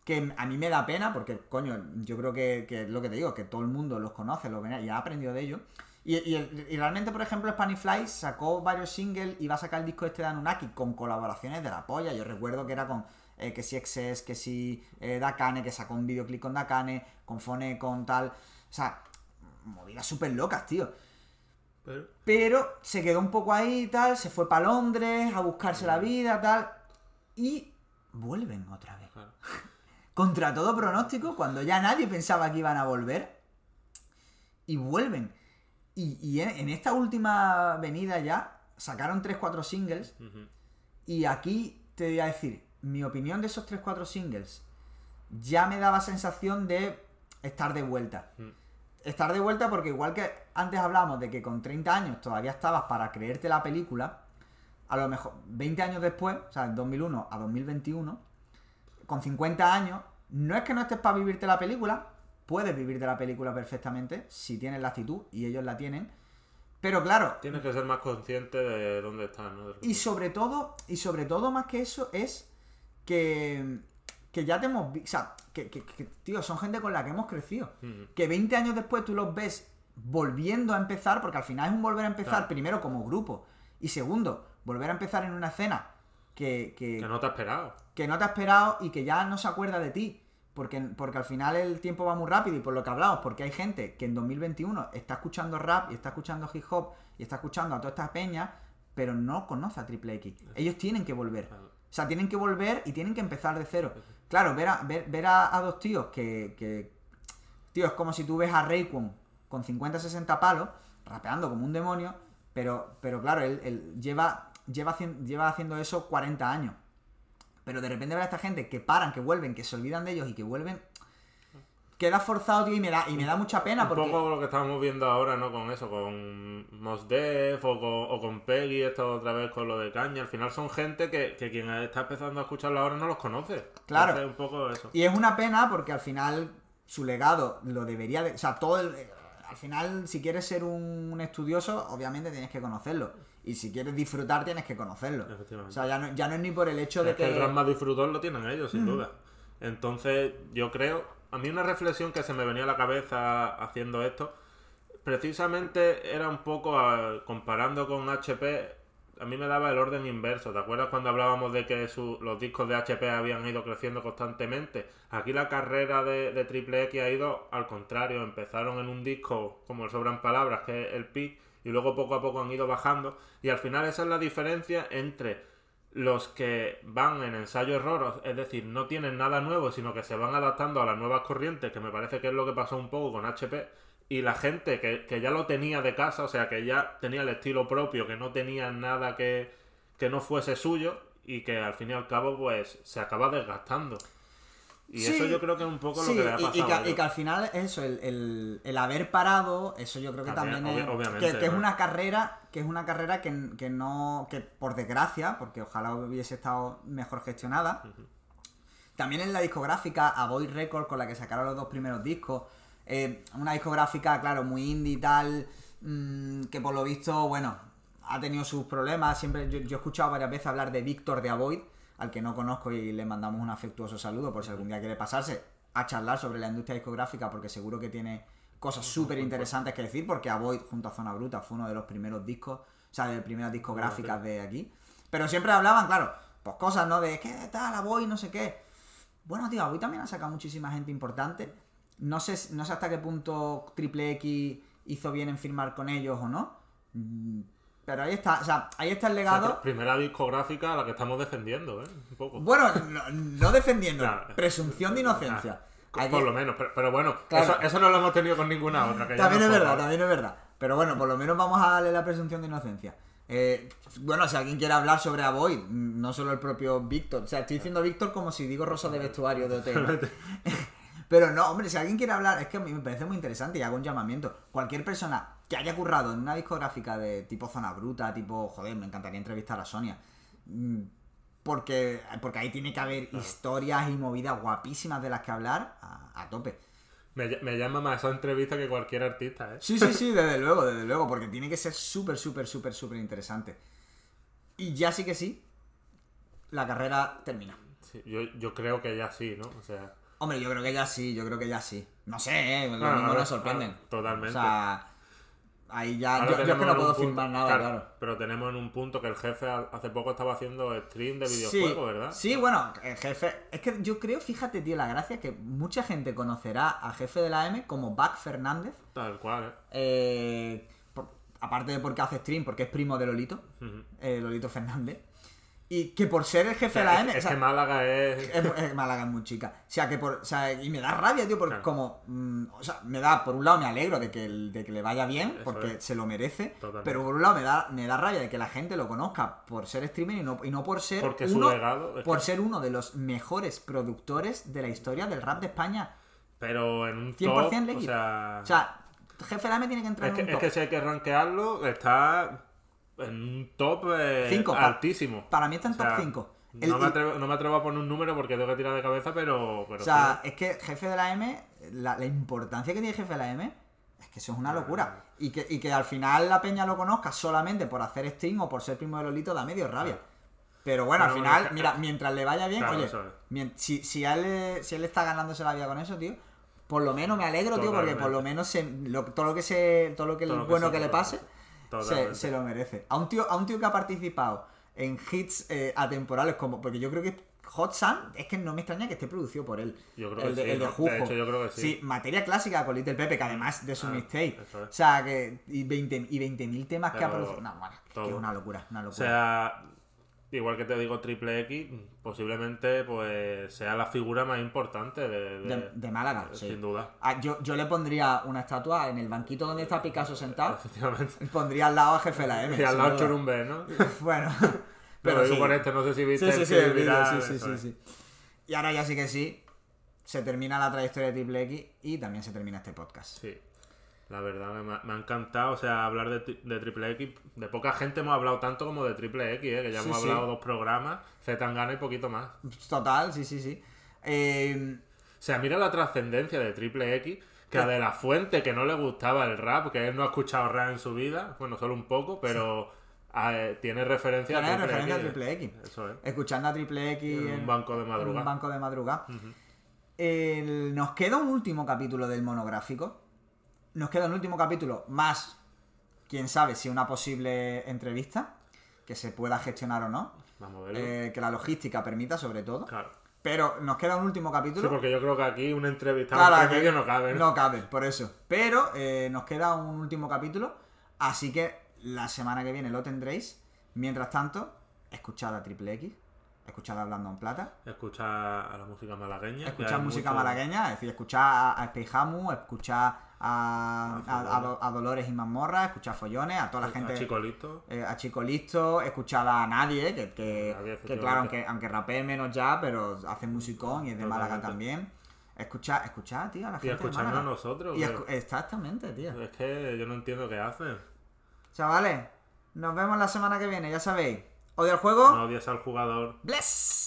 que a mí me da pena, porque, coño, yo creo que, que es lo que te digo, que todo el mundo los conoce, los y ha aprendido de ellos. Y, y el- y realmente, por ejemplo, Spanish Fly sacó varios singles y va a sacar el disco este de Anunnaki con colaboraciones de la polla. Yo recuerdo que era con eh, que si XS, que si eh, Dakane, que sacó un videoclip con Dakane, con Fone, con tal. O sea, movidas súper locas, tío. Pero- Pero se quedó un poco ahí y tal, se fue para Londres a buscarse la vida, tal. Y vuelven otra vez. Claro. Contra todo pronóstico, cuando ya nadie pensaba que iban a volver. Y vuelven. Y, y en, en esta última venida ya sacaron 3-4 singles. Y aquí te voy a decir, mi opinión de esos 3-4 singles ya me daba sensación de estar de vuelta. Mm. Estar de vuelta porque igual que antes hablamos de que con 30 años todavía estabas para creerte la película, a lo mejor 20 años después, o sea, en 2001 a 2021, con 50 años, no es que no estés para vivirte la película, puedes vivirte la película perfectamente si tienes la actitud y ellos la tienen, pero claro, Tienes que ser más consciente de dónde estás, ¿no? y sobre todo, y sobre todo más que eso es que, que ya te hemos visto, o sea, que, que- que, tío, son gente con la que hemos crecido. Ujú. Que 20 años después tú los ves volviendo a empezar, porque al final es un volver a empezar, Claro. primero como grupo, y segundo, volver a empezar en una escena que, que, Que no te has esperado. Que no te ha esperado y que ya no se acuerda de ti. Porque, porque al final el tiempo va muy rápido y por lo que hablamos, porque hay gente que en 2021 está escuchando rap y está escuchando hip hop y está escuchando a toda esta peña, pero no conoce a Triple X. Ellos tienen que volver. O sea, tienen que volver y tienen que empezar de cero. Claro, ver a, ver, ver a, a dos tíos que, que- Tío, es como si tú ves a Rayquan con 50-60 palos, rapeando como un demonio, pero, pero claro, él, él lleva, lleva, lleva haciendo eso 40 años. Pero de repente ver a esta gente que paran, que vuelven, que se olvidan de ellos y que vuelven. Queda forzado, tío, y me da, y me da mucha pena Un porque. poco lo que estamos viendo ahora, ¿no? Con eso, con Mos Def o con, o con Peggy, esto otra vez con lo de Caña. Al final son gente que, que quien está empezando a escucharlo ahora no los conoce. Claro. Entonces, un poco eso. Y es una pena porque al final su legado lo debería de. O sea, todo el. Al final, si quieres ser un, un estudioso, obviamente tienes que conocerlo. Y si quieres disfrutar, tienes que conocerlo. O sea, ya no, ya no es ni por el hecho de Es que el que. gran más disfrutón lo tienen ellos, sin duda. Entonces, yo creo, a mí una reflexión que se me venía a la cabeza haciendo esto, precisamente era un poco comparando con HP, a mí me daba el orden inverso. ¿Te acuerdas cuando hablábamos de que su- los discos de HP habían ido creciendo constantemente? Aquí la carrera de, de Triple X ha ido al contrario. Empezaron en un disco como Sobran Palabras, que es el Pi, y luego poco a poco han ido bajando. Y al final esa es la diferencia entre los que van en ensayo-error, es decir, no tienen nada nuevo, sino que se van adaptando a las nuevas corrientes, que me parece que es lo que pasó un poco con HP, y la gente que, que ya lo tenía de casa, o sea, que ya tenía el estilo propio, que no tenía nada que, que no fuese suyo, y que al fin y al cabo, pues, se acaba desgastando. Y Sí, eso yo creo que es un poco Sí, lo que le ha pasado. y, que, a y ellos. que al final eso, el, el- el haber parado, eso yo creo que También, es, que, es una carrera, que es una carrera que, que no, que por desgracia, porque ojalá hubiese estado mejor gestionada, También en la discográfica Avoid Records, con la que sacaron los dos primeros discos. eh, una discográfica, claro, muy indie y tal. mm, que por lo visto, bueno, ha tenido sus problemas. Siempre yo, yo he escuchado varias veces hablar de Víctor de Avoid, al que no conozco y le mandamos un afectuoso saludo por si algún día quiere pasarse a charlar sobre la industria discográfica, porque seguro que tiene cosas súper interesantes que decir, porque Avoid junto a Zona Bruta fue uno de los primeros discos, o sea, de las primeras discográficas de aquí. Pero siempre hablaban, claro, pues cosas, ¿no? De qué tal, Avoid, no sé qué. Bueno, tío, Avoid también ha sacado muchísima gente importante. No sé, no sé hasta qué punto Triple X hizo bien en firmar con ellos o no. Pero ahí está, o sea, ahí está el legado. pr- primera discográfica a la que estamos defendiendo, ¿eh? Un poco. Bueno, no, no defendiendo, Claro. presunción de inocencia. Hay Por lo menos, pero, pero bueno, Claro. eso, eso no lo hemos tenido con ninguna otra. que También es verdad, también es verdad. Pero bueno, por lo menos vamos a darle la presunción de inocencia. Eh, bueno, si alguien quiere hablar sobre Avoid, no solo el propio Víctor. O sea, estoy diciendo Víctor como si digo Rosa de vestuario de hotel. Pero no, hombre, si alguien quiere hablar, es que a mí me parece muy interesante y hago un llamamiento. Cualquier persona que haya currado en una discográfica de tipo Zona Bruta, tipo, joder, me encantaría entrevistar a Sonia. Mm, Porque, porque ahí tiene que haber historias y movidas guapísimas de las que hablar a, a tope. Me, ll- me llama más esa entrevista que cualquier artista, ¿eh? Sí, sí, sí, desde luego, desde luego, porque tiene que ser súper, súper, súper, súper interesante. Y ya sí que sí, la carrera termina. Sí, yo, yo creo que ya sí, ¿no? O sea, Hombre, yo creo que ya sí, yo creo que ya sí. No sé, ¿eh? Lo Claro, mismo nos sorprenden. totalmente. O sea, ahí ya. Yo, yo es que no puedo punto- firmar nada, claro. Pero tenemos en un punto que el jefe ha- hace poco estaba haciendo stream de Sí, videojuegos, ¿verdad? sí, bueno, el jefe. Es que yo creo, fíjate, tío, la gracia es que mucha gente conocerá al jefe de la M como Buck Fernández. Tal cual, ¿eh? eh, por- aparte de porque hace stream, porque es primo de Lolito, eh, Lolito Fernández. Y que por ser el jefe O de la es, M. es o sea, que Málaga es... es, es Málaga es muy chica. O sea, que por. O sea, y me da rabia, tío, porque Claro. como. mm, o sea, me da, por un lado me alegro de que, el- de que le vaya bien, Eso porque es. se lo merece. Totalmente. Pero por un lado me da, me da rabia de que la gente lo conozca por ser streamer y no, y no por ser. Porque su uno, legado es Por que- ser uno de los mejores productores de la historia del rap de España. Pero en un 100% top, o legit. sea... O sea, jefe de la M tiene que entrar es, que, en un es top. que si hay que rankearlo, está en un top eh, Cinco, altísimo. Para mí está en O sea, top 5. No, me atrevo, no me atrevo a poner un número porque tengo que tirar de cabeza, pero... pero O sea, sí. es que jefe de la M, la, la importancia que tiene jefe de la M, es que eso es una locura. Y que, y que al final la peña lo conozca solamente por hacer stream o por ser primo de Lolito da medio rabia. Pero bueno, al final, bueno, mira, mientras le vaya bien, Claro, oye, es. si, si, a él, si él está ganándose la vida con eso, tío, por lo menos me alegro, tío, porque por lo menos se- lo- todo lo que se, todo lo que, Todo lo que bueno se que le pase, se, lo merece. A un tío, a un tío que ha participado en hits eh, atemporales como, porque yo creo que Hot Sun es que no me extraña que esté producido por él. Yo creo el que de, sí, el de ¿no? De Jujo. hecho, yo creo que sí. materia clásica con Little Pepe, que además de su Ah, es. O sea, que. Y 20 y 20.000 temas que ha producido. No, bueno, que es una locura, una O locura. sea, igual que te digo Triple X, posiblemente pues sea la figura más importante de, de- de, de Málaga, sí. sin duda. Ah, yo, yo le pondría una estatua en el banquito donde está Picasso sentado. Efectivamente. Pondría al lado a jefe la M. Y al lado duda. Churumbe, ¿no? Bueno, Pero pero sí. por este, no sé si viste Sí, sí, el vídeo, viral, sí, sí, sí. Y ahora ya sí que sí, se termina la trayectoria de Triple X y también se termina este podcast. Sí. La verdad me, ha- me ha encantado, o sea, hablar de, tri- de Triple X. De poca gente hemos hablado tanto como de Triple X, ¿eh? que ya Sí, hemos sí. hablado dos programas, Zetangana y poquito más. Total, sí, sí, sí. Eh, O sea, mira la trascendencia de Triple X, que a De La Fuente, que no le gustaba el rap, que él no ha escuchado rap en su vida, bueno, solo un poco, pero eh, tiene referencia Tiene a Triple referencia a. Triple X. Eso es. escuchando a Triple X En un banco de madrugada. en un banco de madrugada. El- nos queda un último capítulo del monográfico. Nos queda un último capítulo más, quién sabe, si una posible entrevista que se pueda gestionar o no. Vamos a. Eh, que la logística permita, sobre todo. claro. Pero nos queda un último capítulo. Sí, porque yo creo que aquí una entrevista Claro, medio no cabe. ¿no? No cabe, por eso. Pero eh, nos queda un último capítulo. Así que la semana que viene lo tendréis. Mientras tanto, escuchad a Triple X. Escuchad Hablando en Plata. Escuchar a la música malagueña. Escuchad música mucho- malagueña. Es decir, escuchad a, a Space Hamu, escuchad a, a- a Do- a Dolores y Mazmorra, escuchad Follones, a toda la gente. A Chico Listo. eh, a Chico Listo, escuchad a Nadie, que, que, Nadie, que claro, aunque, aunque rapee menos ya, pero hace musicón y es de Málaga también. Escuchad, escuchad, tío, a la Y gente de escucharnos a Málaga. nosotros. Y escu- Exactamente, tío. Es que yo no entiendo qué hacen. Chavales, nos vemos la semana que viene, ya sabéis. Odio el juego. No odias al jugador. Bless.